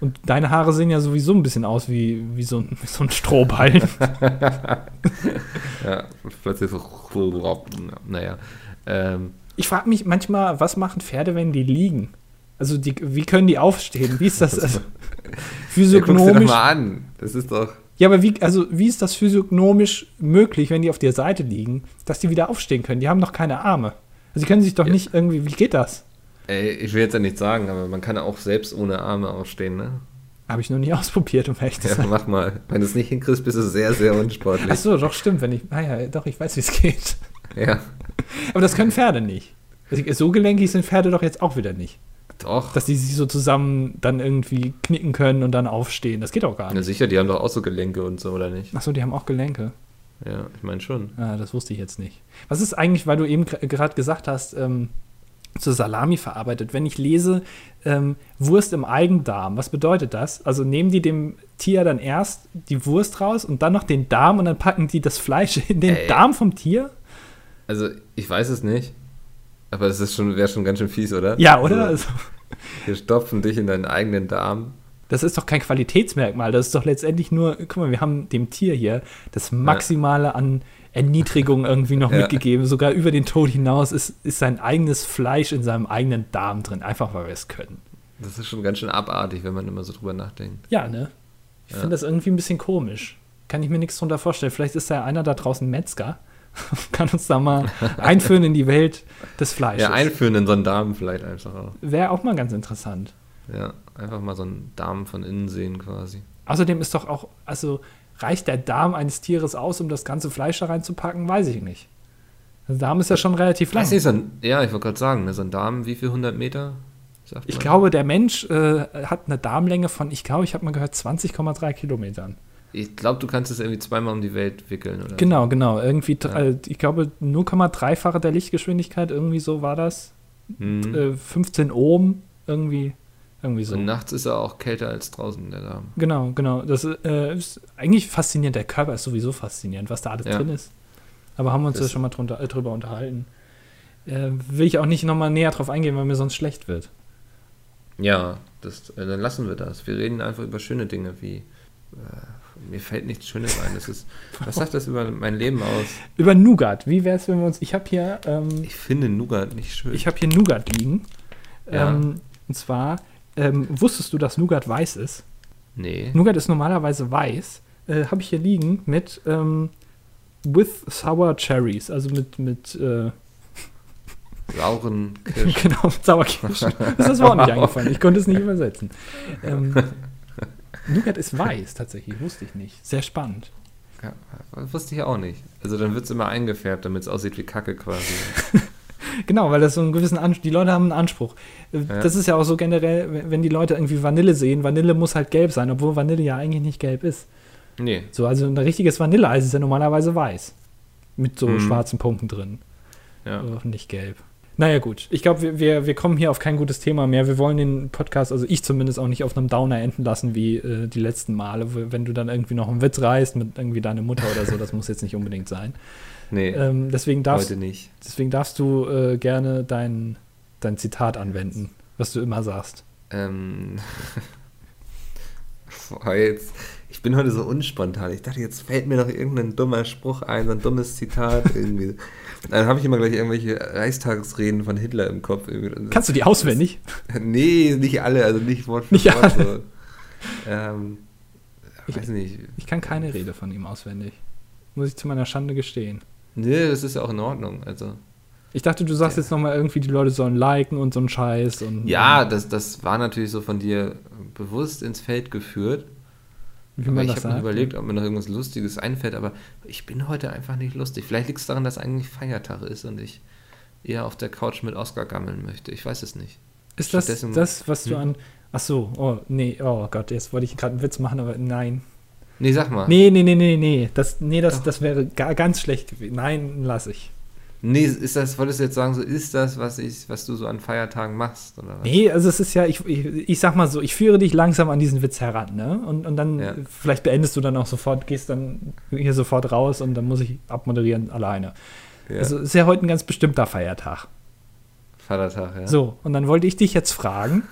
Und deine Haare sehen ja sowieso ein bisschen aus wie, wie, so, ein, wie so ein Strohballen. Ja, plötzlich so. Naja. Ähm, Ich frage mich manchmal, was machen Pferde, wenn die liegen? Also die, wie können die aufstehen? Wie ist das? Also, ja, guck's dir doch physiognomisch. mal an. Das ist doch. Ja, aber wie, also wie ist das physiognomisch möglich, wenn die auf der Seite liegen, dass die wieder aufstehen können? Die haben doch keine Arme. Also sie können sich doch Ja. nicht irgendwie, wie geht das? Ey, ich will jetzt ja nicht sagen, aber man kann auch selbst ohne Arme aufstehen, ne? Habe ich noch nie ausprobiert, um ehrlich zu Ja, sein. mach mal. Wenn du es nicht hinkriegst, bist du sehr, sehr unsportlich. Ach so, doch, stimmt. Wenn ich, ah ja, doch, ich weiß, wie es geht. Ja, Aber das können Pferde nicht. Also, So gelenkig sind Pferde doch jetzt auch wieder nicht. Doch. Dass die sich so zusammen dann irgendwie knicken können und dann aufstehen. Das geht auch gar Ja, nicht. sicher, die haben doch auch so Gelenke und so, oder nicht? Ach so, die haben auch Gelenke. Ja, ich meine schon. Ah, das wusste ich jetzt nicht. Was ist eigentlich, weil du eben gerade gesagt hast, ähm, zur Salami verarbeitet. Wenn ich lese ähm, Wurst im Eigendarm, was bedeutet das? Also nehmen die dem Tier dann erst die Wurst raus und dann noch den Darm und dann packen die das Fleisch in den Ey. Darm vom Tier? Also, ich weiß es nicht. Aber es ist schon, wäre schon ganz schön fies, oder? Ja, oder? Also, Also, wir stopfen dich in deinen eigenen Darm. das ist doch kein Qualitätsmerkmal. Das ist doch letztendlich nur, guck mal, wir haben dem Tier hier das Maximale an Erniedrigung irgendwie noch Ja. mitgegeben. Sogar über den Tod hinaus ist, ist sein eigenes Fleisch in seinem eigenen Darm drin. Einfach weil wir es können. Das ist schon ganz schön abartig, wenn man immer so drüber nachdenkt. Ja, ne? Ich Ja. finde das irgendwie ein bisschen komisch. Kann ich mir nichts drunter vorstellen. Vielleicht ist da einer da draußen Metzger. Kann uns da mal einführen in die Welt des Fleisches. Ja, einführen in so einen Darm vielleicht einfach auch. Wäre auch mal ganz interessant. Ja, einfach mal so einen Darm von innen sehen quasi. Außerdem ist doch auch, also reicht der Darm eines Tieres aus, um das ganze Fleisch da reinzupacken? Weiß ich nicht. Der Darm ist ja schon relativ lang. Nicht, so ein, ja, ich wollte gerade sagen, ne, so ein Darm, wie viel 100 Meter? Ich glaube, der Mensch äh, hat eine Darmlänge von, ich glaube, ich habe mal gehört, 20,3 Kilometern. Ich glaube, du kannst es irgendwie zweimal um die Welt wickeln, oder? Genau, genau. Irgendwie, Ja. äh, ich glaube, 0,3-fache der Lichtgeschwindigkeit, irgendwie so war das. Mhm. Äh, 15 Ohm, irgendwie, irgendwie so. Und nachts ist er auch kälter als draußen, der Darm. Genau, genau. Das äh, ist eigentlich faszinierend. Der Körper ist sowieso faszinierend, was da alles Ja. drin ist. Aber haben wir uns Das- ja schon mal drunter, äh, drüber unterhalten. Äh, will ich auch nicht nochmal näher drauf eingehen, weil mir sonst schlecht wird. Ja, das, äh, dann lassen wir das. Wir reden einfach über schöne Dinge wie. Mir fällt nichts Schönes ein. Das ist, was sagt das über mein Leben aus? Über Nougat. Wie wäre es, wenn wir uns. Ich habe hier, ähm, Ich finde Nougat nicht schön. ich habe hier Nougat liegen. Ja. Ähm, und zwar, ähm, wusstest du, dass Nougat weiß ist? nee. Nougat ist normalerweise weiß. Äh, habe ich hier liegen mit ähm, with sour cherries, also mit mit äh, Sauren Kirsch. genau mit Sauerkirschen. Das ist das Wort nicht eingefallen. Ich konnte es nicht übersetzen. Ähm, Nougat ist weiß tatsächlich, wusste ich nicht. Sehr spannend. Ja, wusste ich auch nicht. Also dann wird es immer eingefärbt, damit es aussieht wie Kacke quasi. Genau, weil das so einen gewissen Anspruch, die Leute haben einen Anspruch. Äh, Ja. Das ist ja auch so generell, wenn- die Leute irgendwie Vanille sehen, Vanille muss halt gelb sein, obwohl Vanille ja eigentlich nicht gelb ist. Nee. So, also ein richtiges Vanilleeis ist ja normalerweise weiß. Mit so Mhm. schwarzen Punkten drin. Ja. Nicht gelb. Naja, gut. Ich glaube, wir, wir, wir kommen hier auf kein gutes Thema mehr. Wir wollen den Podcast, also ich zumindest, auch nicht auf einem Downer enden lassen wie äh, die letzten Male. Wenn du dann irgendwie noch einen Witz reißt mit irgendwie deiner Mutter oder so, das muss jetzt nicht unbedingt sein. Nee, Ähm, deswegen, darfst, heute nicht. deswegen darfst du äh, gerne dein, dein Zitat anwenden, was du immer sagst. Ähm. Boah, jetzt, bin heute so unspontan. Ich dachte, jetzt fällt mir noch irgendein dummer Spruch ein, so ein dummes Zitat irgendwie. Dann habe ich immer gleich irgendwelche Reichstagsreden von Hitler im Kopf. Kannst du die auswendig? Nee, nicht alle, also nicht Wort für Nicht Wort. alle. So. Ähm, Ich- weiß nicht. Ich kann keine Rede von ihm auswendig. Muss ich zu meiner Schande gestehen. Nee, das ist ja auch in Ordnung. Also. Ich dachte, du sagst Ja. jetzt nochmal irgendwie, die Leute sollen liken und so ein Scheiß. Und, Ja, das, das war natürlich so von dir bewusst ins Feld geführt. Wie Aber man ich habe mir überlegt, ob mir noch irgendwas Lustiges einfällt, aber ich bin heute einfach nicht lustig. Vielleicht liegt es daran, dass eigentlich Feiertag ist und ich eher auf der Couch mit Oscar gammeln möchte. Ich weiß es nicht. Ist das das, was du Hm? an. Ach so, oh, nee, oh Gott, jetzt wollte ich gerade einen Witz machen, aber nein. Nee, sag mal. Nee, nee, nee, nee, nee. Das, nee, das, Doch. das wäre ga, ganz schlecht gewesen. Nein, lass ich. Nee, ist das, wolltest du jetzt sagen, so ist das, was ich, was du so an Feiertagen machst? Oder was? Nee, also es ist ja, ich, ich, ich sag mal so, ich führe dich langsam an diesen Witz heran, ne? Und, und dann, Ja. vielleicht beendest du dann auch sofort, gehst dann hier sofort raus und dann muss ich abmoderieren alleine. Ja. Also es ist ja heute ein ganz bestimmter Feiertag. Vatertag, ja. So, und dann wollte ich dich jetzt fragen,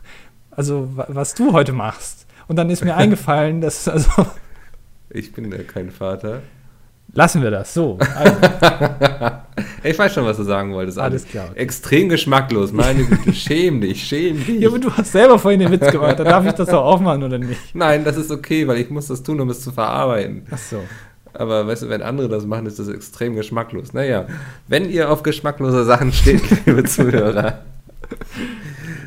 also wa- was du heute machst. Und dann ist mir eingefallen, dass, also, Ich bin ja kein Vater. lassen wir das. So, also, Ich weiß schon, was du sagen wolltest. Alles Alex. klar. Extrem geschmacklos. Meine Güte, schäm dich, schäm dich. ja, aber du hast selber vorhin den Witz gemacht, dann darf ich das doch aufmachen, oder nicht? Nein, das ist okay, weil ich muss das tun, um es zu verarbeiten. Ach so. Aber weißt du, wenn andere das machen, ist das extrem geschmacklos. Naja, wenn ihr auf geschmacklose Sachen steht, liebe Zuhörer,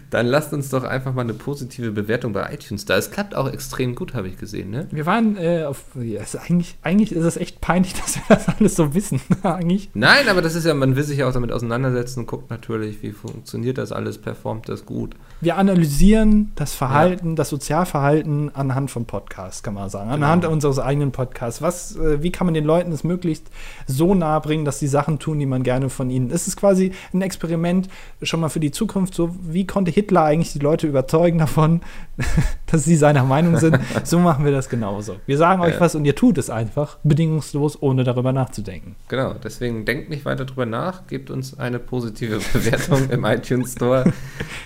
dann lasst uns doch einfach mal eine positive Bewertung bei iTunes da. Es klappt auch extrem gut, habe ich gesehen, ne? Wir waren äh, auf. Ja, ist eigentlich, eigentlich ist es echt peinlich, dass wir das alles so wissen. eigentlich. Nein, aber das ist ja, man will sich ja auch damit auseinandersetzen und guckt natürlich, wie funktioniert das alles, performt das gut. Wir analysieren das Verhalten, ja. das Sozialverhalten anhand von Podcasts, kann man sagen. Anhand genau. unseres eigenen Podcasts. Was, äh, wie kann man den Leuten es möglichst so nahe bringen, dass sie Sachen tun, die man gerne von ihnen. Es ist quasi ein Experiment schon mal für die Zukunft. So, wie konnte Hitler eigentlich die Leute überzeugen davon, dass sie seiner Meinung sind? so machen wir das genauso. Wir sagen euch ja. was und ihr tut es einfach, bedingungslos, ohne darüber nachzudenken. Genau, deswegen denkt nicht weiter darüber nach, gebt uns eine positive Bewertung im iTunes Store.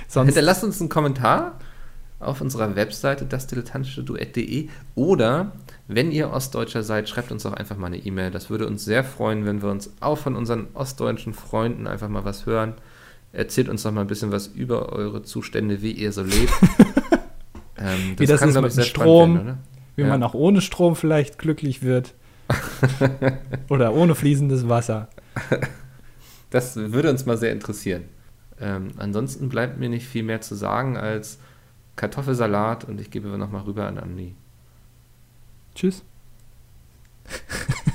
Sonst Hinterlasst uns einen Kommentar auf unserer Webseite dasdilettantische-duett.de oder wenn ihr Ostdeutscher seid, schreibt uns doch einfach mal eine E-Mail. Das würde uns sehr freuen, wenn wir uns auch von unseren ostdeutschen Freunden einfach mal was hören. Erzählt uns doch mal ein bisschen was über eure Zustände, wie ihr so lebt. ähm, das wie das kann, ist mit dem Strom, werden, wie ja. man auch ohne Strom vielleicht glücklich wird. oder ohne fließendes Wasser. Das würde uns mal sehr interessieren. Ähm, ansonsten bleibt mir nicht viel mehr zu sagen als Kartoffelsalat und ich gebe nochmal rüber an Andi. Tschüss.